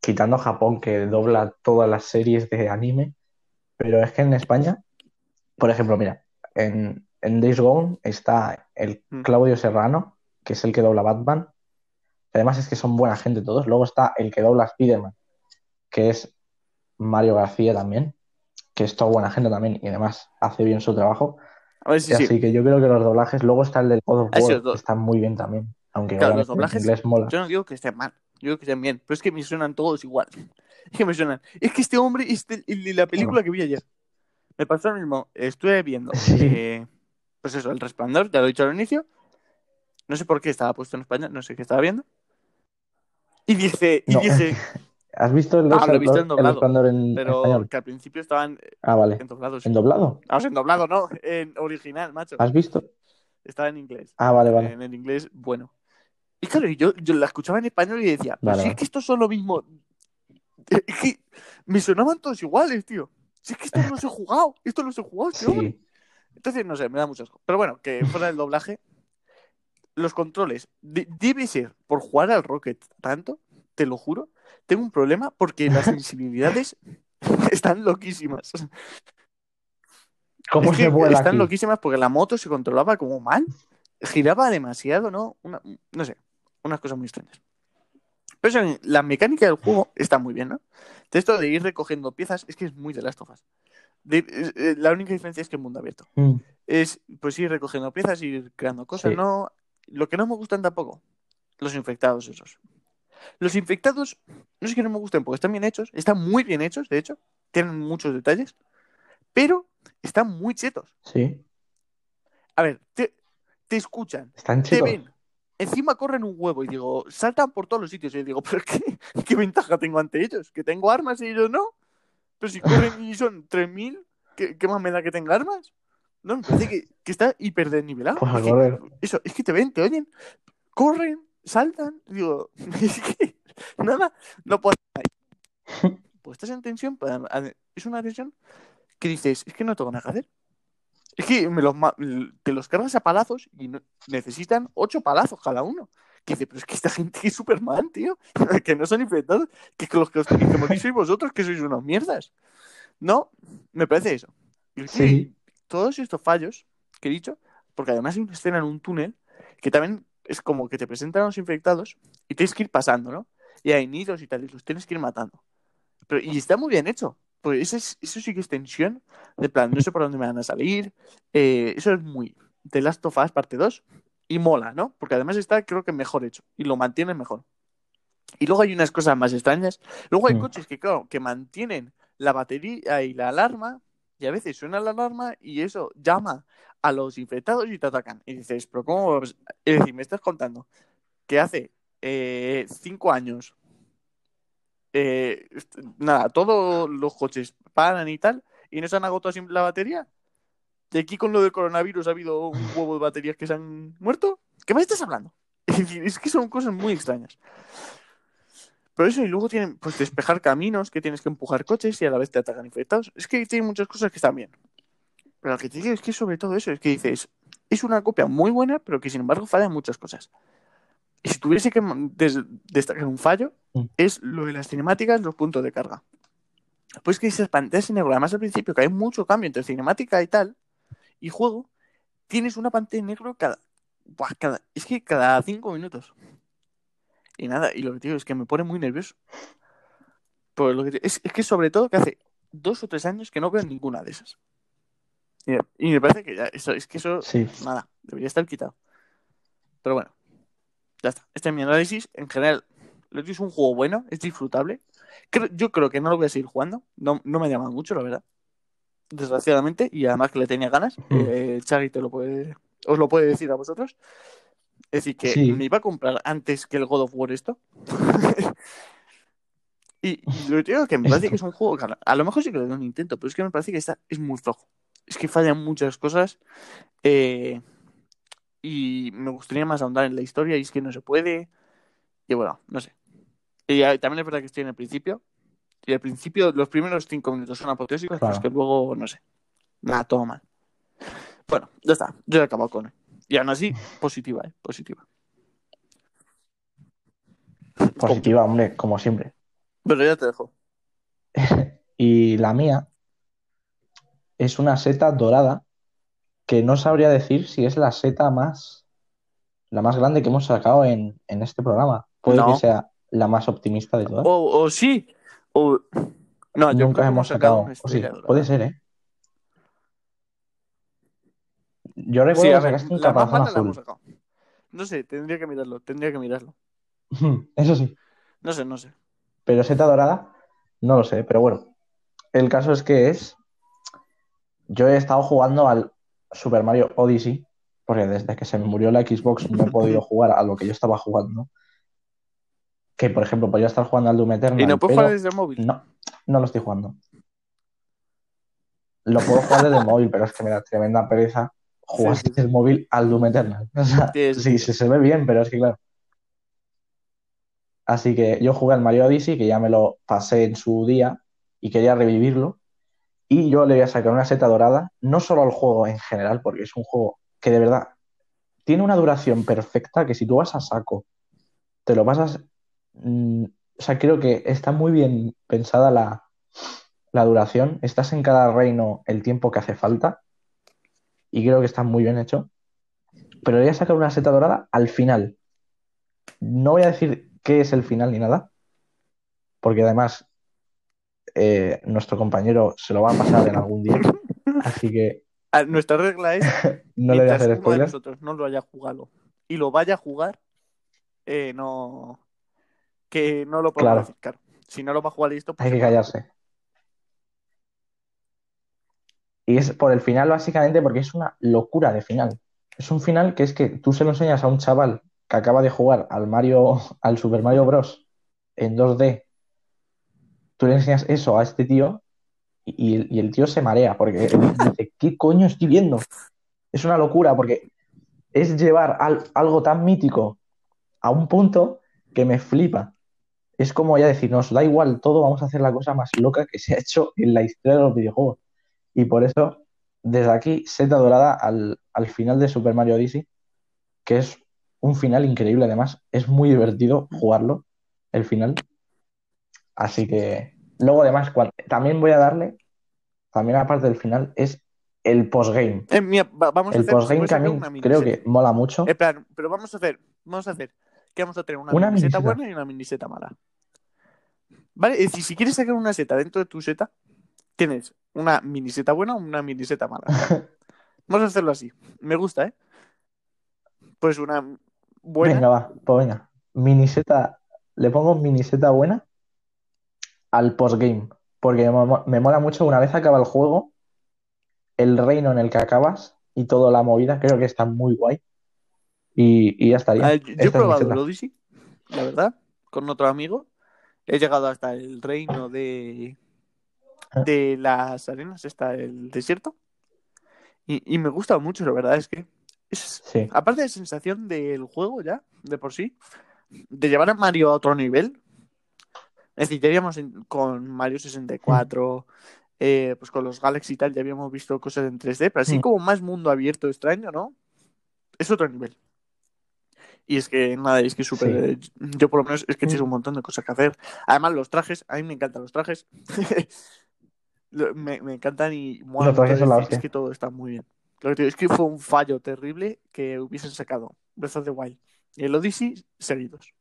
quitando Japón, que dobla todas las series de anime. Pero es que en España, por ejemplo, mira, en, en Days Gone está el Mm. Claudio Serrano, que es el que dobla Batman. Además es que son buena gente todos. Luego está el que dobla Spider-Man, que es Mario García también, que es toda buena gente también y además hace bien su trabajo. A ver sí. así que yo creo que los doblajes, luego está el del God of Ah, War, que está muy bien también. Aunque Claro, los en doblajes, inglés mola. Yo no digo que estén mal, yo digo que estén bien, pero es que me suenan todos igual. Es que me suenan. Es que este hombre es de- el de la película que vi ayer. Me pasó lo mismo. Estuve viendo, Sí. eh, pues eso, El Resplandor, ya lo he dicho al inicio. No sé por qué estaba puesto en España, no sé qué estaba viendo. Y dice, y No. dice, ¿Has visto el, Ah, lo he visto en doblado, en pero español? que al principio estaban Ah, vale. en doblados. ¿En doblado? Vamos, en doblado, no, en original, macho. ¿Has visto? Estaba en inglés. Ah, vale, vale. En el inglés, bueno. Y claro, yo, yo la escuchaba en español y decía, Vale, si es que estos son lo mismo. Es que me sonaban todos iguales, tío. Si es que estos los he jugado, estos los he jugado, este hombre. Sí. Entonces, no sé, me da mucho asco. Pero bueno, que fuera del doblaje, los controles, de- debe ser por jugar al Rocket tanto, te lo juro, tengo un problema porque las sensibilidades están loquísimas. ¿Cómo Es se que vuela están aquí? loquísimas porque la moto se controlaba como mal, giraba demasiado, ¿no? Una- no sé, unas cosas muy extrañas. Pero eso, la mecánica del juego está muy bien, ¿no? De esto de ir recogiendo piezas, es que es muy de las tofas. Eh, la única diferencia es que es mundo abierto. Mm, Es pues ir recogiendo piezas, ir creando cosas, Sí. ¿no? Lo que no me gustan tampoco, los infectados esos. Los infectados, no es que no me gusten porque están bien hechos, están muy bien hechos, de hecho, tienen muchos detalles, pero están muy chetos. Sí. A ver, te, te escuchan, Están te chicos. ven, encima corren un huevo y digo, saltan por todos los sitios. Y yo digo, ¿pero qué, qué ventaja tengo ante ellos? ¿Que tengo armas y ellos no? Pero si corren y son 3.000, ¿qué, qué más me da que tenga armas? No, me parece que, que está hiper desnivelado. Pues Es que- eso, es que te ven, te oyen, corren, saltan. Digo, es que nada, no puedo. Pues estás en tensión, pues, a- es una tensión que dices, es que no tengo nada que hacer. Es que me los, te los cargas a palazos y no- necesitan ocho palazos cada uno. Que dice, pero es que esta gente es Superman, tío. que no son infectados. Que, que los que os que morís sois vosotros, que sois unos mierdas. No, me parece eso. Y es que Sí. todos estos fallos que he dicho, porque además hay una escena en un túnel que también es como que te presentan a los infectados y tienes que ir pasando, ¿no? Y hay nidos y tal, y los tienes que ir matando. Pero, y está muy bien hecho. Pues eso, es- eso sí que es tensión. De plan, no sé por dónde me van a salir. Eh, eso es muy The Last of Us parte 2. Y mola, ¿no? Porque además está, creo que mejor hecho. Y lo mantiene mejor. Y luego hay unas cosas más extrañas. Luego hay Mm. coches que, claro, que mantienen la batería y la alarma. Y a veces suena la alarma y eso llama a los infectados y te atacan. Y dices, pero ¿cómo? vas-?". Es decir, me estás contando que hace eh, cinco años, eh, nada, todos los coches paran y tal, y no se han agotado la batería. Y aquí con lo del coronavirus ha habido un huevo de baterías que se han muerto. ¿Qué me estás hablando? Es que son cosas muy extrañas. Pero eso, y luego tienen, pues, despejar caminos, que tienes que empujar coches y a la vez te atacan infectados. Es que tiene muchas cosas que están bien. Pero lo que te digo es que sobre todo eso, es que dices, es una copia muy buena, pero que sin embargo falla en muchas cosas. Y si tuviese que des- destacar un fallo, Mm. es lo de las cinemáticas, los puntos de carga. Pues que esas pantallas en negro, además al principio, que hay mucho cambio entre cinemática y tal, y juego, tienes una pantalla en negro cada, buah, cada. Es que cada cinco minutos. Y nada, y lo que te digo es que me pone muy nervioso. Por lo que te- es, es que sobre todo que hace dos o tres años que no veo ninguna de esas. Y, y me parece que ya, eso, es que eso, Sí, nada, debería estar quitado. Pero bueno, ya está. Este es mi análisis. En general, lo que es un juego bueno, es disfrutable. Creo- yo creo que no lo voy a seguir jugando. No, no me llama mucho, la verdad. Desgraciadamente, y además que le tenía ganas. Mm. Eh, Chagui te lo puede, os lo puede decir a vosotros. Es decir, que Sí. me iba a comprar antes que el God of War esto. y, y lo que digo es que me parece que es un juego que a lo- mejor sí que le doy un intento, pero es que me parece que está, es muy flojo. Es que fallan muchas cosas. eh, y me gustaría más ahondar en la historia y es que no se puede. Y bueno, no sé. Y también es verdad que estoy en el principio. Y al principio, los primeros cinco minutos son apoteósicos, pero es que luego, no sé. Nada, todo mal. Bueno, ya está. Yo he acabado con él. Y aún así, positiva, ¿eh? Positiva. positiva, hombre, como siempre. Pero ya te dejo. Y la mía es una seta dorada que no sabría decir si es la seta más, la más grande que hemos sacado en, en este programa. Puede No. que sea la más optimista de todas. O, o sí. O... No, Nunca hemos sacado. una O sí, puede ser, ¿eh? Yo Sí, recuerdo a que sacaste un caparazón azul. No sé, tendría que mirarlo, tendría que mirarlo. Eso sí. No sé, no sé. Pero seta dorada, no lo sé, pero bueno. El caso es que es. Yo he estado jugando al Super Mario Odyssey, porque desde que se me murió la Xbox no he podido jugar a lo que yo estaba jugando. Que por ejemplo, podría estar jugando al Doom Eternal, ¿Y no puedes pero jugar desde el móvil? no, no lo estoy jugando. Lo puedo jugar desde el móvil, pero es que me da tremenda pereza jugar Sí, sí, desde el móvil al Doom Eternal. O sea, sí, se ve bien, pero es que claro. Así que yo jugué al Mario Odyssey, que ya me lo pasé en su día y quería revivirlo. Y yo le voy a sacar una seta dorada, no solo al juego en general, porque es un juego que de verdad tiene una duración perfecta que si tú vas a saco, te lo pasas. mm, o sea, creo que está muy bien pensada la, la duración. Estás en cada reino el tiempo que hace falta. Y creo que está muy bien hecho. Pero voy a sacar una seta dorada al final. No voy a decir qué es el final ni nada. Porque además eh, nuestro compañero se lo va a pasar en algún día. Así que Ah, Nuestra regla es no le voy a hacer spoilers. nosotros no lo haya jugado y lo vaya a jugar, eh, no. Que no lo podemos Claro. decir, claro. Si no lo va a jugar listo, pues. Hay que callarse. Y es por el final, básicamente, porque es una locura de final. Es un final que es que tú se lo enseñas a un chaval que acaba de jugar al Mario, al Super Mario Bros. en 2D. Tú le enseñas eso a este tío y, el tío se marea porque ¿qué coño estoy viendo? Es una locura porque es llevar al- algo tan mítico a un punto que me flipa. Es como ya decir, nos da igual todo, vamos a hacer la cosa más loca que se ha hecho en la historia de los videojuegos. Y por eso, desde aquí, seta dorada al, al final de Super Mario Odyssey, que es un final increíble, además, es muy divertido jugarlo, el final. Así que, luego además, también voy a darle, también aparte del final, es el postgame. Eh, mira, va- vamos a El hacer. postgame a una mini creo que mola mucho. En plan, pero vamos a hacer. Vamos a hacer. Que vamos a tener una, Una miniseta miniseta. buena y una miniseta mala. ¿Vale? Es decir, si quieres sacar una seta dentro de tu seta, tienes una miniseta buena o una miniseta mala. Vamos a hacerlo así. Me gusta, ¿eh? Pues una buena. Venga, va, pues venga. Miniseta, le pongo miniseta buena al postgame, porque me, mo- me mola mucho una vez acaba el juego, el reino en el que acabas y toda la movida, creo que está muy guay. Y, y ya estaría. Yo, yo he probado el Odyssey, la verdad, con otro amigo. He llegado hasta el reino de, de las arenas, está el desierto. Y, y me gusta mucho, la verdad es que es, Sí, aparte de sensación del juego ya, de por sí, de llevar a Mario a otro nivel. Es decir, ya habíamos en- con Mario 64, eh, pues con los Galaxy y tal, ya habíamos visto cosas en 3D, pero así Mm. como más mundo abierto extraño, ¿no? Es otro nivel. Y es que nada, es que súper. Yo por lo menos es que tienes Mm. un montón de cosas que hacer. Además, los trajes, a mí me encantan los trajes. Me, me encantan y mucho, son la es, que todo está muy bien. Lo que te digo es que fue un fallo terrible que hubiesen sacado Breath of the Wild y el Odyssey seguidos.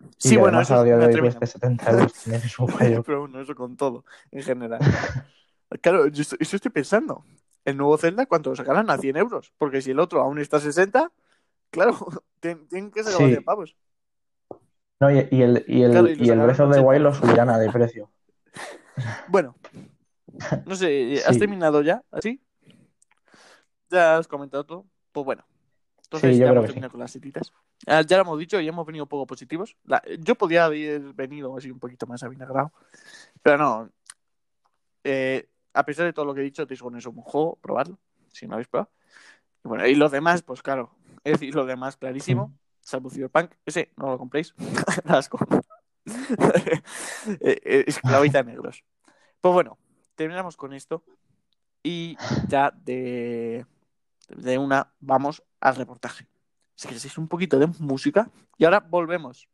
Y Sí, bueno, además eso de hoy atreví, cueste 70 euros también es un fallo. Pero bueno, eso con todo, en general. Claro, yo estoy, eso estoy pensando. El nuevo Zelda, ¿cuánto lo sacarán? A 100 euros. Porque si el otro aún está a 60, claro, tien- tienen que sacar Sí. 100 pavos. No, y, y el, y el, Claro, y el Breath of the 80. Wild lo subirán a de precio. Bueno, no sé, ¿has Sí. terminado ya? ¿Así? ¿Ya has comentado todo? Pues bueno. Entonces Sí, ya hemos sí. terminado con las cititas. Ah, ya lo hemos dicho y hemos venido poco positivos. La- yo podía haber venido así un poquito más avinagrado. Pero no. Eh, a pesar de todo lo que he dicho, Days Gone es un juego, probarlo, si no habéis probado. Y bueno, y los demás, pues claro, es decir, lo demás clarísimo, salvo Cyberpunk, ese no lo compréis, asco. Eh, Esclavita de negros. Pues bueno, terminamos con esto y ya de, de una vamos al reportaje. Si queréis un poquito de música y ahora volvemos.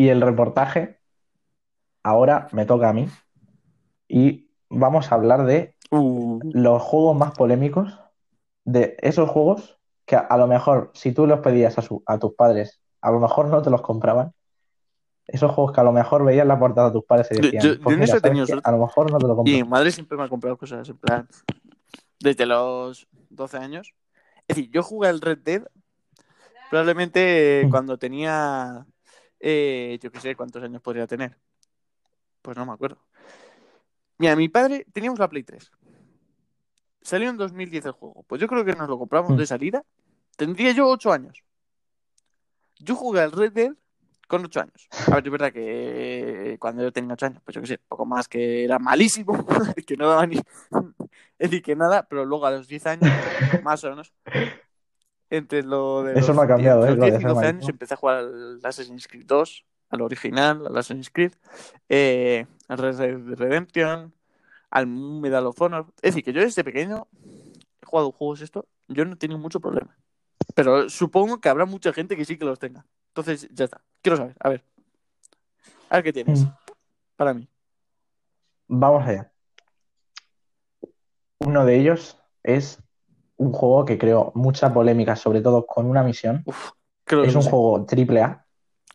Y el reportaje ahora me toca a mí. Y vamos a hablar de Uh, los juegos más polémicos, de esos juegos que a, a lo mejor, si tú los pedías a, su- a tus padres, a lo mejor no te los compraban. Esos juegos que a lo mejor veían la portada de tus padres y decían, yo- yo pues. A lo mejor no te lo Y compro. mi madre siempre me ha comprado cosas en plan. Desde los 12 años. Es decir, yo jugué al Red Dead probablemente cuando tenía. Eh, yo qué sé cuántos años podría tener. Pues no me acuerdo. Mira, mi padre teníamos la Play 3. Salió en 2010 el juego. Pues yo creo que nos lo compramos Mm. de salida. Tendría yo 8 años. Yo jugué al Red Dead con 8 años. A ver, es verdad que cuando yo tenía 8 años, pues yo qué sé, poco más que era malísimo, que no daba ni. Decir, que nada, pero luego a los 10 años, más o menos, entre lo de. Eso los no ha cambiado, 10, ¿eh? Lo de 10 y ser 12 años empecé a jugar al Assassin's Creed 2, al original, al Assassin's Creed, eh, al Red Dead Redemption, al Medal of Honor. Es decir, que yo desde pequeño he jugado juegos esto, yo no he tenido mucho problema. Pero supongo que habrá mucha gente que sí que los tenga. Entonces, ya está. Quiero saber, a ver. A ver qué tienes Mm. para mí. Vamos allá. Uno de ellos es un juego que creó mucha polémica, sobre todo con una misión. Uf, creo que Es lo un sé. juego triple A,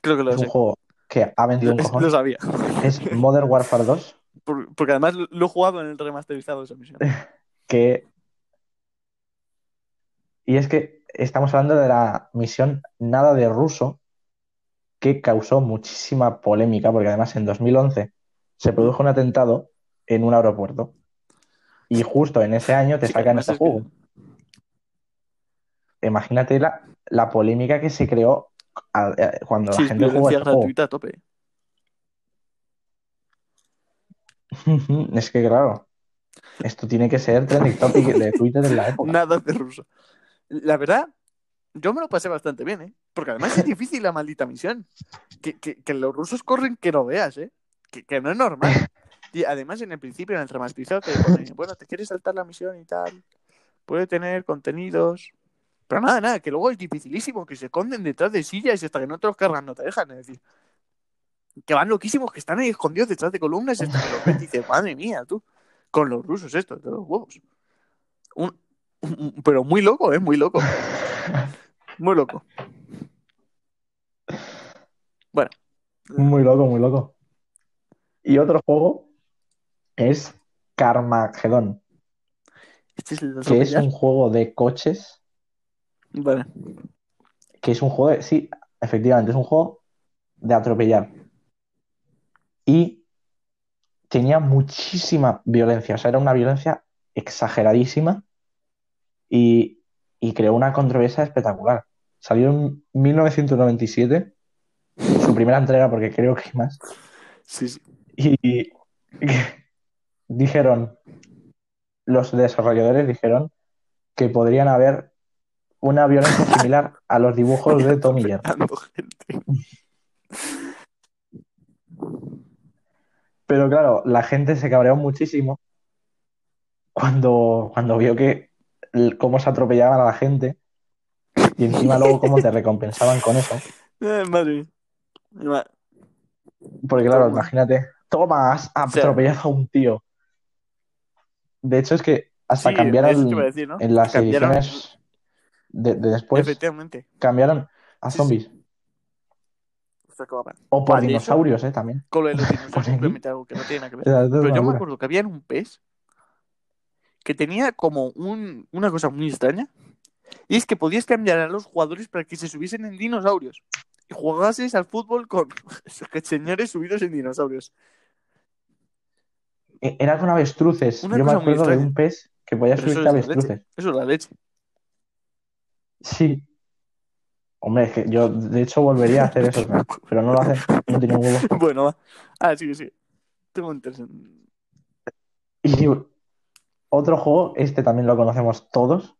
Creo que lo es un sé. juego que ha vendido un Lo cojón. sabía. Es Modern Warfare 2, Por- Porque además lo lo he jugado en el remasterizado de esa misión. que... Y es que estamos hablando de la misión Nada de Ruso, que causó muchísima polémica, porque además en 2011 se produjo un atentado en un aeropuerto. Y justo en ese año te Sí, sacan este que- juego. Imagínate la, la polémica que se creó a- a- cuando Sí, la gente jugó este gratuita a tope. Es que claro, esto tiene que ser trending topic de Twitter en la época. Nada de ruso. La verdad, yo me lo pasé bastante bien, ¿eh? Porque además es difícil la maldita misión. Que, que- que los rusos corren que no veas, ¿eh? Que, que no es normal. Y además en el principio, en el remasterizado, te pone, bueno, te quieres saltar la misión y tal. Puede tener contenidos. Pero nada, nada, que luego es dificilísimo, que se esconden detrás de sillas y hasta que no te los cargan no te dejan. Es decir, que van loquísimos, que están ahí escondidos detrás de columnas y hasta que los ves y dices, madre mía, tú, con los rusos estos, de los huevos. Un- un- pero muy loco, ¿eh? Muy loco. Muy loco. Bueno, Muy loco, muy loco. Y otro juego es Carmageddon, este es el que es un juego de coches, Vale. que es un juego de... Sí, efectivamente, es un juego de atropellar. Y tenía muchísima violencia, o sea, era una violencia exageradísima y, y creó una controversia espectacular. Salió en 1997, su primera entrega, porque creo que hay más, Sí, sí. y dijeron, los desarrolladores dijeron que podrían haber una violencia similar a los dibujos de Tom y Jerry. Atropellando gente. Pero claro, la gente se cabreó muchísimo cuando, cuando vio que cómo se atropellaban a la gente y encima luego cómo te recompensaban con eso. Ay, madre Porque claro, Toma. imagínate, toma, has sea- atropellado a un tío. De hecho, es que hasta Sí, cambiaron en las ediciones de, de después, Efectivamente. cambiaron a Sí, zombies. O por eso- dinosaurios, ¿eh? También. Con lo de los dinosaurios algo que no tiene nada que ver. Pero yo me acuerdo que había un pez que tenía como un, una cosa muy extraña. Y es que podías cambiar a los jugadores para que se subiesen en dinosaurios. Y jugases al fútbol con señores subidos en dinosaurios. E- Era con avestruces. Una Yo me acuerdo de un pez que podía subirte a avestruces. Eso es la leche. Sí. Hombre, es que yo de hecho volvería a hacer eso, pero no lo hacen, no tienen huevo. bueno, va. Ah, sí, sí. Tengo interés en... Y otro juego, este también lo conocemos todos,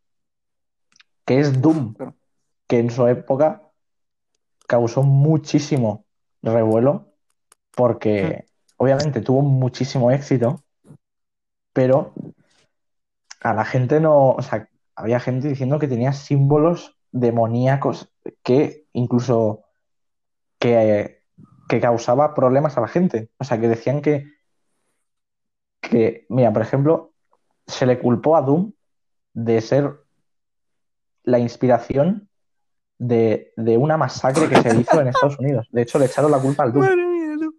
que es Doom, Claro. que en su época causó muchísimo revuelo porque obviamente tuvo muchísimo éxito, pero a la gente no, o sea, había gente diciendo que tenía símbolos demoníacos que incluso que, que causaba problemas a la gente. O sea, que decían que, que, mira, por ejemplo, se le culpó a Doom de ser la inspiración de, de una masacre que se hizo en Estados Unidos. De hecho, le echaron la culpa al Doom. Madre mía, no.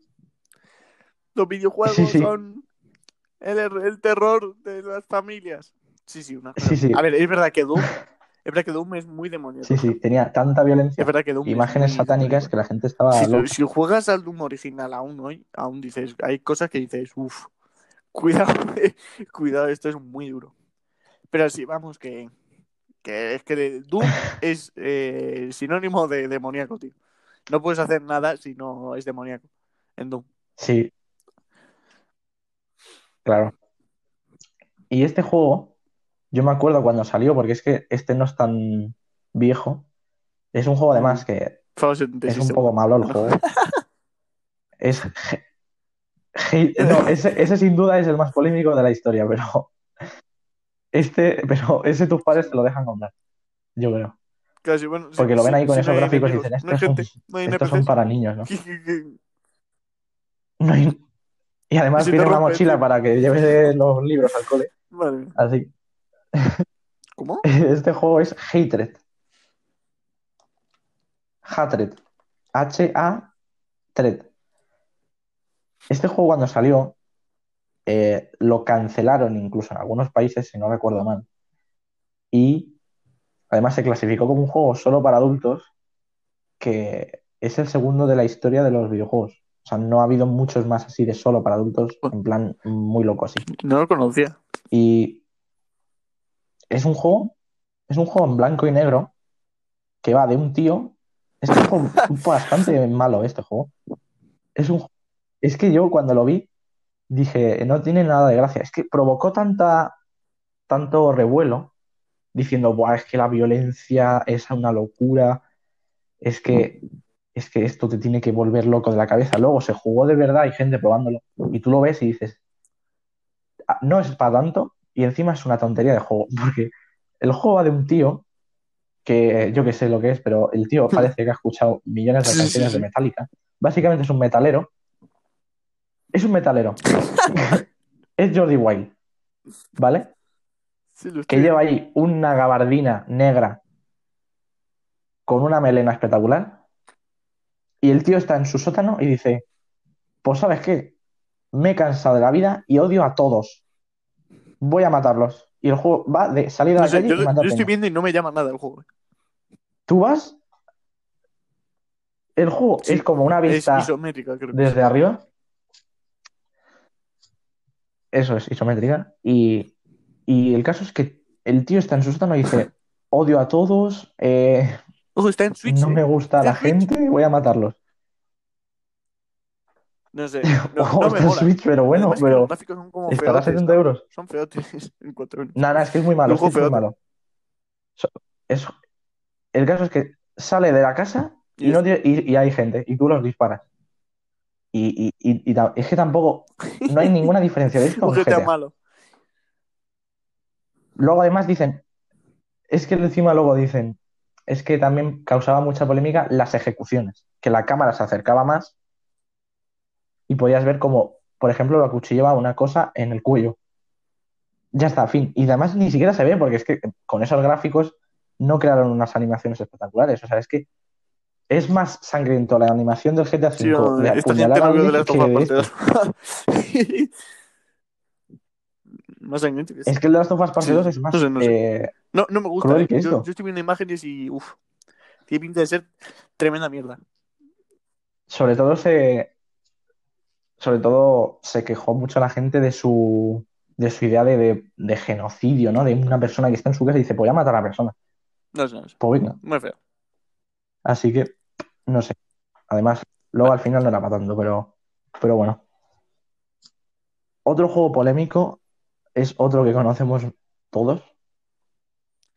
Los videojuegos Sí, sí. son el, el terror de las familias. Sí, sí, una. Sí, sí. A ver, es verdad que Doom, es verdad que Doom es muy demoníaco. Sí, sí, tenía tanta violencia, Es verdad que Doom es imágenes satánicas que la gente estaba Si, loca. si juegas al Doom original aún hoy, aún dices, hay cosas que dices, uff, cuidado, cuidado, esto es muy duro. Pero sí, vamos, que, que es que Doom es eh, sinónimo de demoníaco, tío. No puedes hacer nada si no es demoníaco en Doom. Sí. Claro. Y este juego, yo me acuerdo cuando salió, porque es que este no es tan viejo. Es un juego además que es 76. un poco malo el juego. Es no, ese, ese sin duda es el más polémico de la historia, pero este, pero ese tus padres te lo dejan comprar. Yo creo. Casi, bueno, sí, Porque lo ven sí, ahí con sí, esos no gráficos y dicen, no estos son, gente, no hay estos son para niños, ¿no? No hay- Y además Si una rompe, mochila para que lleves los libros al cole. Mía. Así. ¿Cómo? Este juego es Hatred. Hatred. H-A-Tred. Este juego cuando salió eh, lo cancelaron incluso en algunos países, si no recuerdo mal. Y además se clasificó como un juego solo para adultos, que es el segundo de la historia de los videojuegos. O sea, no ha habido muchos más así de solo para adultos, en plan muy loco así. No lo conocía. Y es un juego, es un juego en blanco y negro que va de un tío. Es un juego bastante malo este juego. Es un, es que yo cuando lo vi dije, no tiene nada de gracia. Es que provocó tanta, tanto revuelo diciendo, Buah, es que la violencia es una locura, es que, es que esto te tiene que volver loco de la cabeza. Luego se jugó de verdad, hay gente probándolo, y tú lo ves y dices, "Ah, no es para tanto, y encima es una tontería de juego, porque el juego va de un tío que yo que sé lo que es, pero el tío parece que ha escuchado millones de Sí, sí, canciones sí. de Metallica. Básicamente es un metalero. Es un metalero. es Jordi Wild, ¿vale? Que lleva ahí una gabardina negra con una melena espectacular. Y el tío está en su sótano y dice, pues sabes qué, me he cansado de la vida y odio a todos. Voy a matarlos. Y el juego va de salir a No la sé, calle yo, y yo estoy peña. viendo y no me llama nada el juego. Tú vas, el juego Sí, es como una vista que desde arriba. Eso es, isométrica. Y, y el caso es que el tío está en su sótano y dice, odio a todos, eh, Ojo, está en Switch. no ¿eh? me gusta Está la gente, voy a matarlos. No sé. No, me mola. Switch, pero bueno, Además pero los gráficos son como feotes, 70 ¿no? euros. Son feotes en 4 euros. Nada, es que es muy malo, es que es muy malo. Es- el caso es que sale de la casa y, Y no tiene- y, y hay gente, y tú los disparas. Y, y- es que tampoco, no hay ninguna diferencia esto con GTA. malo. Luego además dicen, es que encima luego dicen, es que también causaba mucha polémica las ejecuciones, que la cámara se acercaba más y podías ver como, por ejemplo, lo acuchillaba una cosa en el cuello. Ya está, fin. Y además ni siquiera se ve, porque es que con esos gráficos no crearon unas animaciones espectaculares. O sea, es que es más sangriento la animación del GTA V Sí, no, de esta gente no de. 2. Más sangriento que Es esto. que el de las of Us Parte Sí, 2 es más no sé, no sé. eh, No, no me gusta. ¿eh? Yo, yo estoy viendo imágenes y. Uff. Tiene pinta de ser tremenda mierda. sobre todo se sobre todo se quejó mucho la gente de su de su idea de, de- de genocidio, ¿no? De una persona que está en su casa y dice, pues voy a matar a la persona. No sé, no sé. Pues venga. Muy feo. Así que, no sé. Además, luego al final no era para tanto, pero, pero bueno. Otro juego polémico es otro que conocemos todos,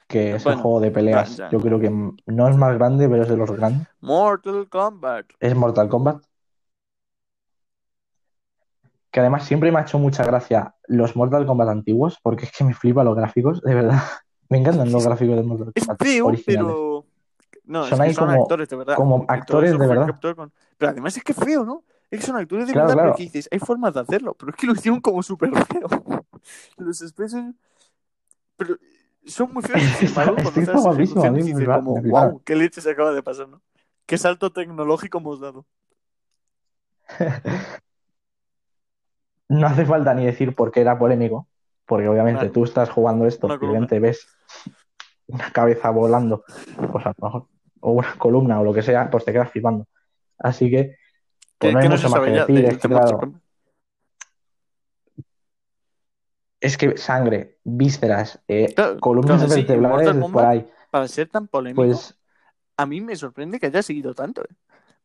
que es el juego de peleas. Yo creo que no es más grande, pero es de los grandes. Mortal Kombat. Es Mortal Kombat. Que además siempre me ha hecho mucha gracia los Mortal Kombat antiguos, porque es que me flipa los gráficos, de verdad. Me encantan los gráficos de Mortal Es Kombat feo, originales. pero. No, Son es que ahí son como- actores de verdad. como actores de verdad. con- Pero además es que es feo, ¿no? Es que son actores de Claro, verdad, claro. pero que dices, hay formas de hacerlo, pero es que lo hicieron como súper feo. Los expresos. Pero son muy feos. Sin embargo, es cuando está haces guapísimo, a ejecuciones mí me dices flipa- como, wow, qué leche se acaba de pasar, ¿no? Qué salto tecnológico hemos dado. No hace falta ni decir por qué era polémico, porque obviamente tú estás jugando esto Una y repente ves una cabeza volando, pues a lo mejor, o una columna o lo que sea, pues te quedas flipando. Así que, pues no hay mucho más que decir. de, Es que, de Mortal claro, Kombat. es que sangre, vísceras, eh, Claro, columnas claro, vertebrales por ahí, Para ser tan polémico, pues a mí me sorprende que haya seguido tanto. ¿eh?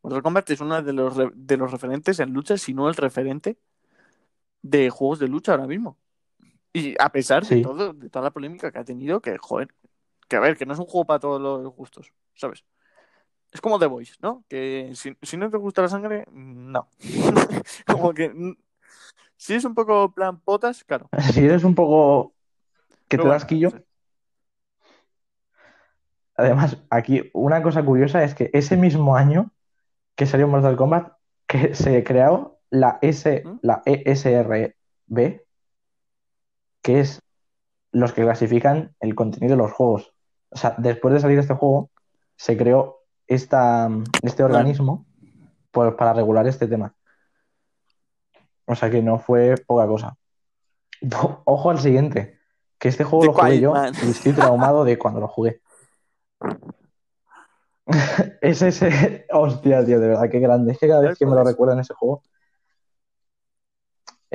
Mortal Kombat es uno de los, de los referentes en lucha, si no el referente de juegos de lucha ahora mismo. Y a pesar de todo, de toda la polémica que ha tenido, que joder, que a ver, que no es un juego para todos los gustos, ¿sabes? Es como The Voice, ¿no? Que si, si no te gusta la sangre, no. como que mm, si es un poco plan potas, claro. si eres un poco que Pero te bueno, das quillo, sí. Además, aquí una cosa curiosa es que ese mismo año que salió Mortal Kombat, que se creó la, S, ¿Mm? la ESRB, que es los que clasifican el contenido de los juegos. O sea, después de salir este juego, se creó esta, este organismo pues, para regular este tema. O sea que no fue poca cosa. Ojo al siguiente, que este juego The lo jugué Quiet yo Man. y estoy traumado de cuando lo jugué. Es ese. Hostia, tío, de verdad, qué grande. Es que cada vez que me lo recuerdan ese juego.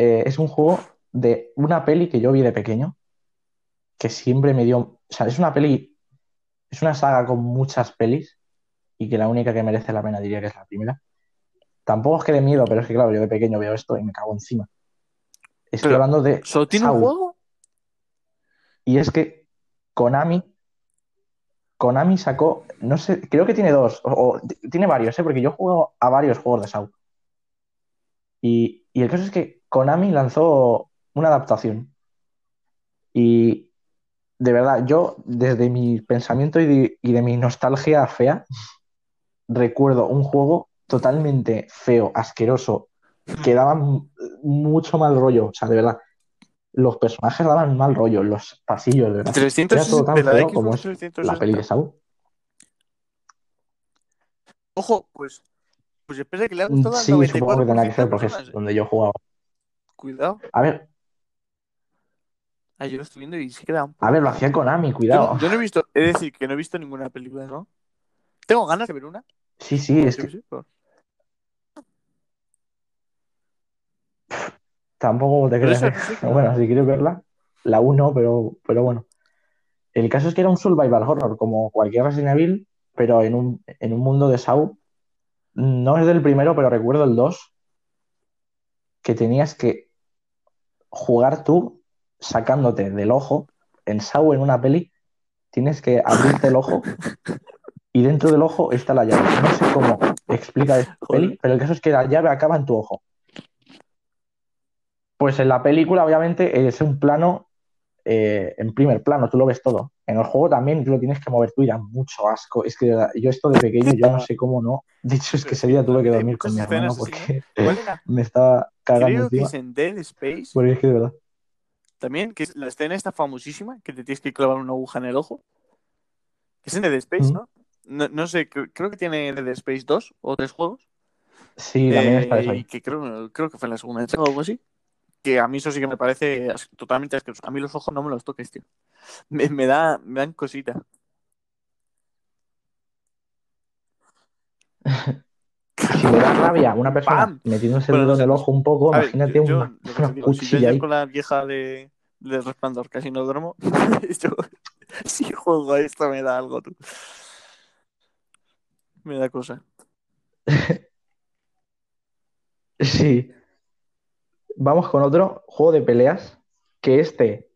Eh, es un juego de una peli que yo vi de pequeño. Que siempre me dio. O sea, es una peli. Es una saga con muchas pelis. Y que la única que merece la pena diría que es la primera. Tampoco es que de miedo, pero es que, claro, yo de pequeño veo esto y me cago encima. Estoy Pero, hablando de. ¿Solo tiene un juego? Y es que Konami, Konami sacó, no sé, creo que tiene dos, o, tiene varios, ¿eh? porque yo juego a varios juegos de Saw. Y, y el caso es que Konami lanzó una adaptación. Y de verdad, yo desde mi pensamiento y de, y de mi nostalgia fea, recuerdo un juego totalmente feo, asqueroso, que daba mucho mal rollo, o sea, de verdad. Los personajes daban mal rollo, los pasillos, de verdad. Era 360 todo tan de la feo Xbox como es 360. la peli de Saw. Ojo, pues, pues espera que le ha Mm, gustado al Sí, supongo que 94% tendrá que ser porque personas. es donde yo jugaba. Cuidado. A ver, Ah, yo lo estoy viendo y sí queda un a ver, lo hacía Konami, cuidado. yo no he visto, de decir que no he visto ninguna película, ¿no? Tengo ganas de ver una. Sí, sí, es que Tampoco te creas. ¿eh? Bueno, si quieres verla, la 1, pero, pero bueno. El caso es que era un survival horror, como cualquier Resident Evil, pero en un, en un mundo de Saw. No es del primero, pero recuerdo el 2, que tenías que jugar tú sacándote del ojo. En Saw, en una peli, tienes que abrirte el ojo y dentro del ojo está la llave. No sé cómo explica esta peli, pero el caso es que la llave acaba en tu ojo. Pues en la película, obviamente, es un plano eh, en primer plano, tú lo ves todo. En el juego también tú lo tienes que mover tú y da mucho asco. Es que yo esto de pequeño, yo no sé cómo no. De hecho, es que ese día tuve que dormir con mi hermano porque me estaba cagando Creo que es en Dead Space. Porque es que de verdad. También, que es la escena esta famosísima, que te tienes que clavar una aguja en el ojo. Es en Dead Space, Mm. ¿no? ¿no? No sé, cre- creo que tiene Dead Space 2 o 3 juegos. Sí, también Eh, está eso y ahí. que creo, creo que fue en la segunda o algo así. Que a mí eso sí que me parece totalmente asqueroso. A mí los ojos no me los toques, tío. Me, me da, me dan cosita. Si le da rabia una persona ¡Pam! metiéndose el Bueno, dedo en el ojo un poco, A ver, imagínate yo- yo, una, lo que te una digo, si yo cuchilla ahí. con la vieja de, de Resplandor casi no duermo, yo si juego a esto me da algo, tú. Me da cosa. Sí. Vamos con otro juego de peleas, que este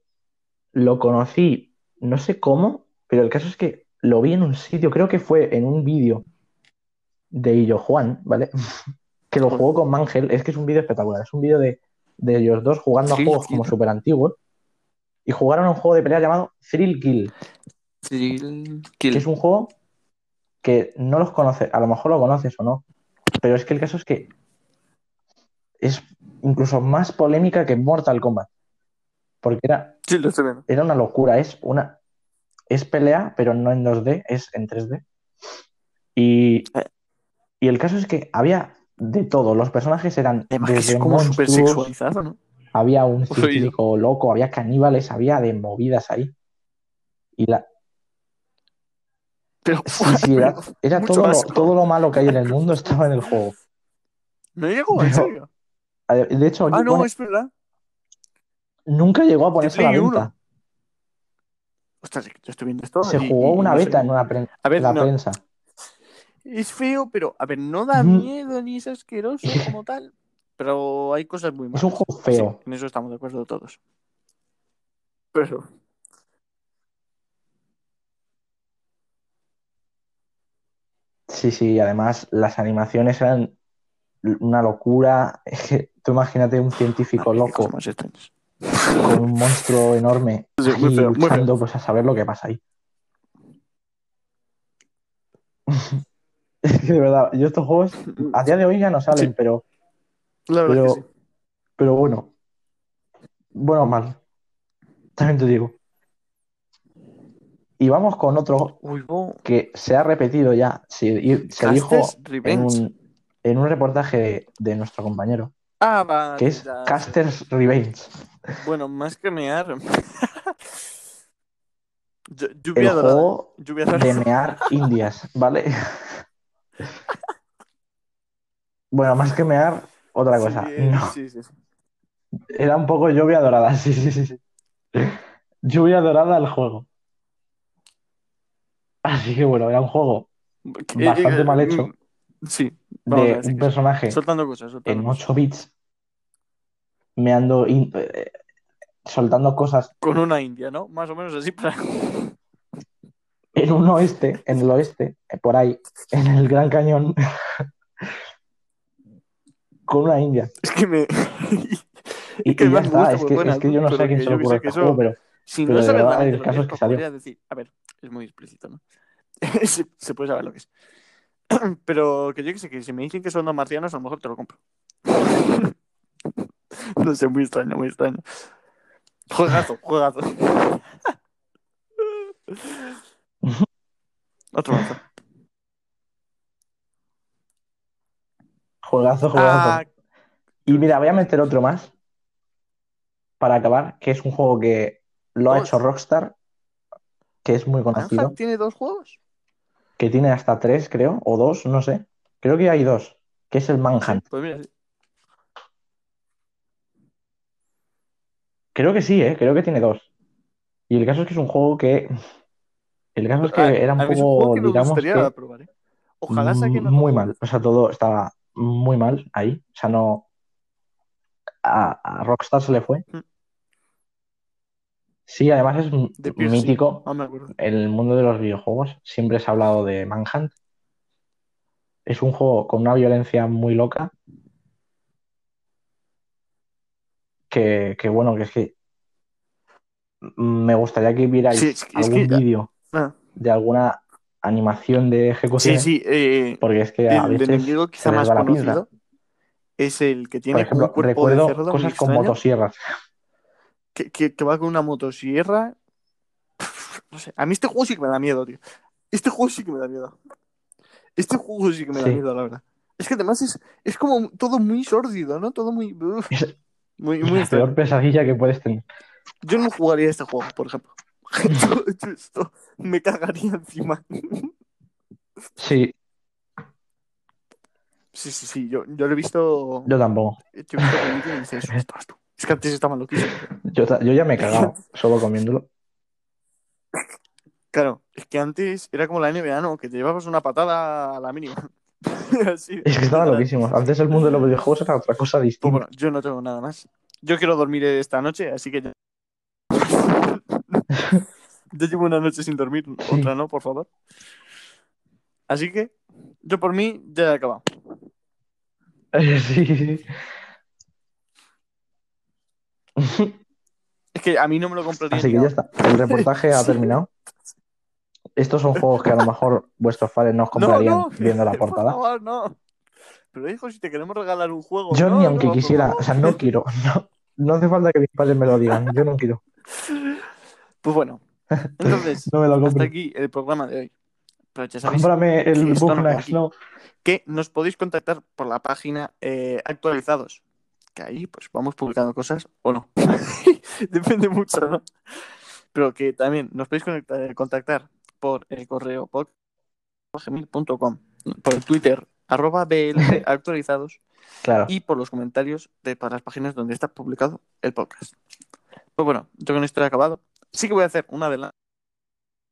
lo conocí, no sé cómo, pero el caso es que lo vi en un sitio, creo que fue en un vídeo de Illo Juan, ¿vale? Que lo jugó con Mangel, es que es un vídeo espectacular, es un vídeo de, de ellos dos jugando a juegos como súper antiguos y jugaron a un juego de pelea llamado Thrill Kill, Thrill que Kill. es un juego que no los conoces, a lo mejor lo conoces o no, pero es que el caso es que es incluso más polémica que Mortal Kombat, porque era, Sí, lo estoy viendo. era una locura, es una es pelea, pero no en 2D, es en 3D. Y, y el caso es que había de todo, los personajes eran Además que es desde como sexualizado, ¿no? había un científico loco, había caníbales, había de movidas ahí. Y la, Pero, sí, sí, era, todo, lo, todo lo malo que hay en el mundo estaba en el juego. No llegó, en serio. De hecho, Ah, no, es verdad. nunca llegó a ponerse a la venta. uno. Ostras, yo estoy viendo esto. Se y- jugó y una no sé. beta en una pren- A ver, la no, prensa. es feo, pero a ver, no da miedo ni es asqueroso como tal. Pero hay cosas muy malas. Es un juego feo. Sí, en eso estamos de acuerdo todos. Pero. Sí, sí, además las animaciones eran una locura. Es que tú imagínate un científico loco con un monstruo enorme Sí, muy muy luchando, pues a saber lo que pasa ahí. Es que de verdad, yo estos juegos a día de hoy ya no salen, Sí. pero, La verdad pero, que sí. pero bueno. Bueno, mal. También te digo. Y vamos con otro Uy, que se ha repetido ya. Se, dijo en un, en un reportaje de, de nuestro compañero, Ah, vale. que es ya. Caster's Revenge. Bueno, más que mear. Ll- El Lluvia dorada. juego Lluvia dorada. de mear indias, ¿vale? Bueno, más que mear, otra cosa. Sí, eh, No, sí, sí, era un poco lluvia dorada, sí, sí, sí. Lluvia dorada el juego. Así que bueno, era un juego Eh, Bastante eh, mal hecho. Sí, vamos a de decir un personaje Soltando cosas, soltando en cosas. 8 bits meando, in- eh, soltando cosas Con una india, ¿no? Más o menos así para. en un oeste, en el oeste, eh, por ahí, en el Gran Cañón, con una india. Es que me. Y, Es que ya me está, es que, es que yo no sé a quién se que ocurre este juego, pero Si Pero no sabes el lo caso es que salió. podría decir. A ver, es muy explícito, ¿no? se, se puede saber lo que es. Pero que yo que sé, que si me dicen que son dos marcianos, a lo mejor te lo compro. no sé, muy extraño, muy extraño. Juegazo, juegazo. Otro mazo. juegazo, juegazo. Ah, Y mira, voy a meter otro más para acabar, que es un juego que lo ha hecho Rockstar, que es muy conocido, tiene dos juegos. Que tiene hasta tres, creo, o dos, no sé. Creo que hay dos, que es el Manhunt. pues mira, sí. Creo que sí, ¿eh? Creo que tiene dos. Y el caso es que es un juego que. El caso es que era un poco, digamos que. probar, ¿eh? Ojalá saquen otro Muy mal. O sea, todo estaba muy mal ahí. O sea, no. A, a Rockstar se le fue. Mm. Sí, además es sí. mítico. Me acuerdo. En el mundo de los videojuegos siempre se ha hablado de Manhunt. Es un juego con una violencia muy loca. Que, que bueno, que es que me gustaría que vierais Sí, es que- es algún que- vídeo Ah, de alguna animación de sí, ejecución. sí. eh, Porque es que a el veces enemigo se quizá más conocido es el que Por tiene como ejemplo, un cuerpo de recuerdo cerdo cosas con motosierras. Que, que- que va con una motosierra. No sé, a mí este juego sí que me da miedo, tío. Este juego sí que me da miedo. Este juego sí que me da Sí. miedo, la verdad. Es que además es, es como todo muy sórdido, ¿no? Todo muy... uf, Es muy, muy la peor pesadilla que puedes tener. Yo no jugaría este juego, por ejemplo. Yo- yo esto me cagaría encima. Sí, Sí, sí, sí. Yo, yo lo he visto. yo tampoco. Yo he visto y dices, "Ostras, tú". Es que antes estaban loquísimos. Yo, ya me he cagado solo comiéndolo. Claro, es que antes era como la NBA, ¿no? Que te llevabas una patada a la mínima. Así, Es que estaban literal. loquísimos. Antes el mundo de los videojuegos era otra cosa Pues distinta. bueno, yo no tengo nada más. Yo quiero dormir esta noche, así que ya. yo llevo una noche sin dormir, Sí. otra no, por favor. Así que yo por mí ya he acabado. Sí, sí. Es que a mí no me lo compraría. Así que ya está. El reportaje ha terminado. Estos son juegos que a lo mejor vuestros padres no os comprarían no, no, viendo la por portada. favor, no. Pero hijo, si te queremos regalar un juego. Yo no, ni aunque quisiera, o sea, no quiero. No, hace falta que mis padres me lo digan. Yo no quiero. Pues bueno, entonces, No me lo hasta aquí el programa de hoy. Pero ya sabéis Cómprame el no. que nos podéis contactar por la página eh, actualizados. Que ahí pues vamos publicando cosas o no. Depende mucho, ¿no? Pero que también nos podéis conectar- contactar por el correo podcast.gmail.com, por el Twitter arroba BL actualizados Claro. y por los comentarios de para las páginas donde está publicado el podcast. Pues bueno, yo con esto he acabado. Sí que voy a hacer una de la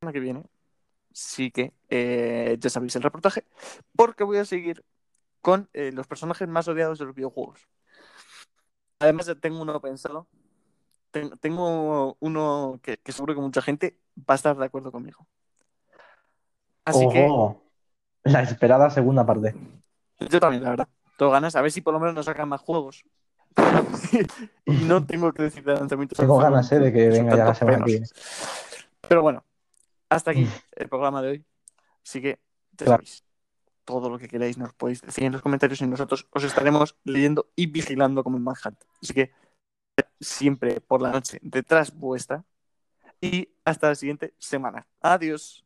semana que viene. Sí que eh, ya sabéis el reportaje. Porque voy a seguir con eh, los personajes más odiados de los videojuegos. Además, ya tengo uno pensado. Ten- tengo uno que, que seguro que mucha gente va a estar de acuerdo conmigo. Así Ojo. La esperada segunda parte. que yo también, la verdad. Tengo ganas. A ver si por lo menos nos sacan más juegos. y no tengo que decir de lanzamientos. Tengo ganas, eh, de que venga ya la semana que viene. Pero bueno, hasta aquí Mm. el programa de hoy. Así que ya Claro. Todo lo que queráis nos podéis decir en los comentarios y nosotros os estaremos leyendo y vigilando como en Manhunt. Así que siempre por la noche detrás vuestra y hasta la siguiente semana. Adiós.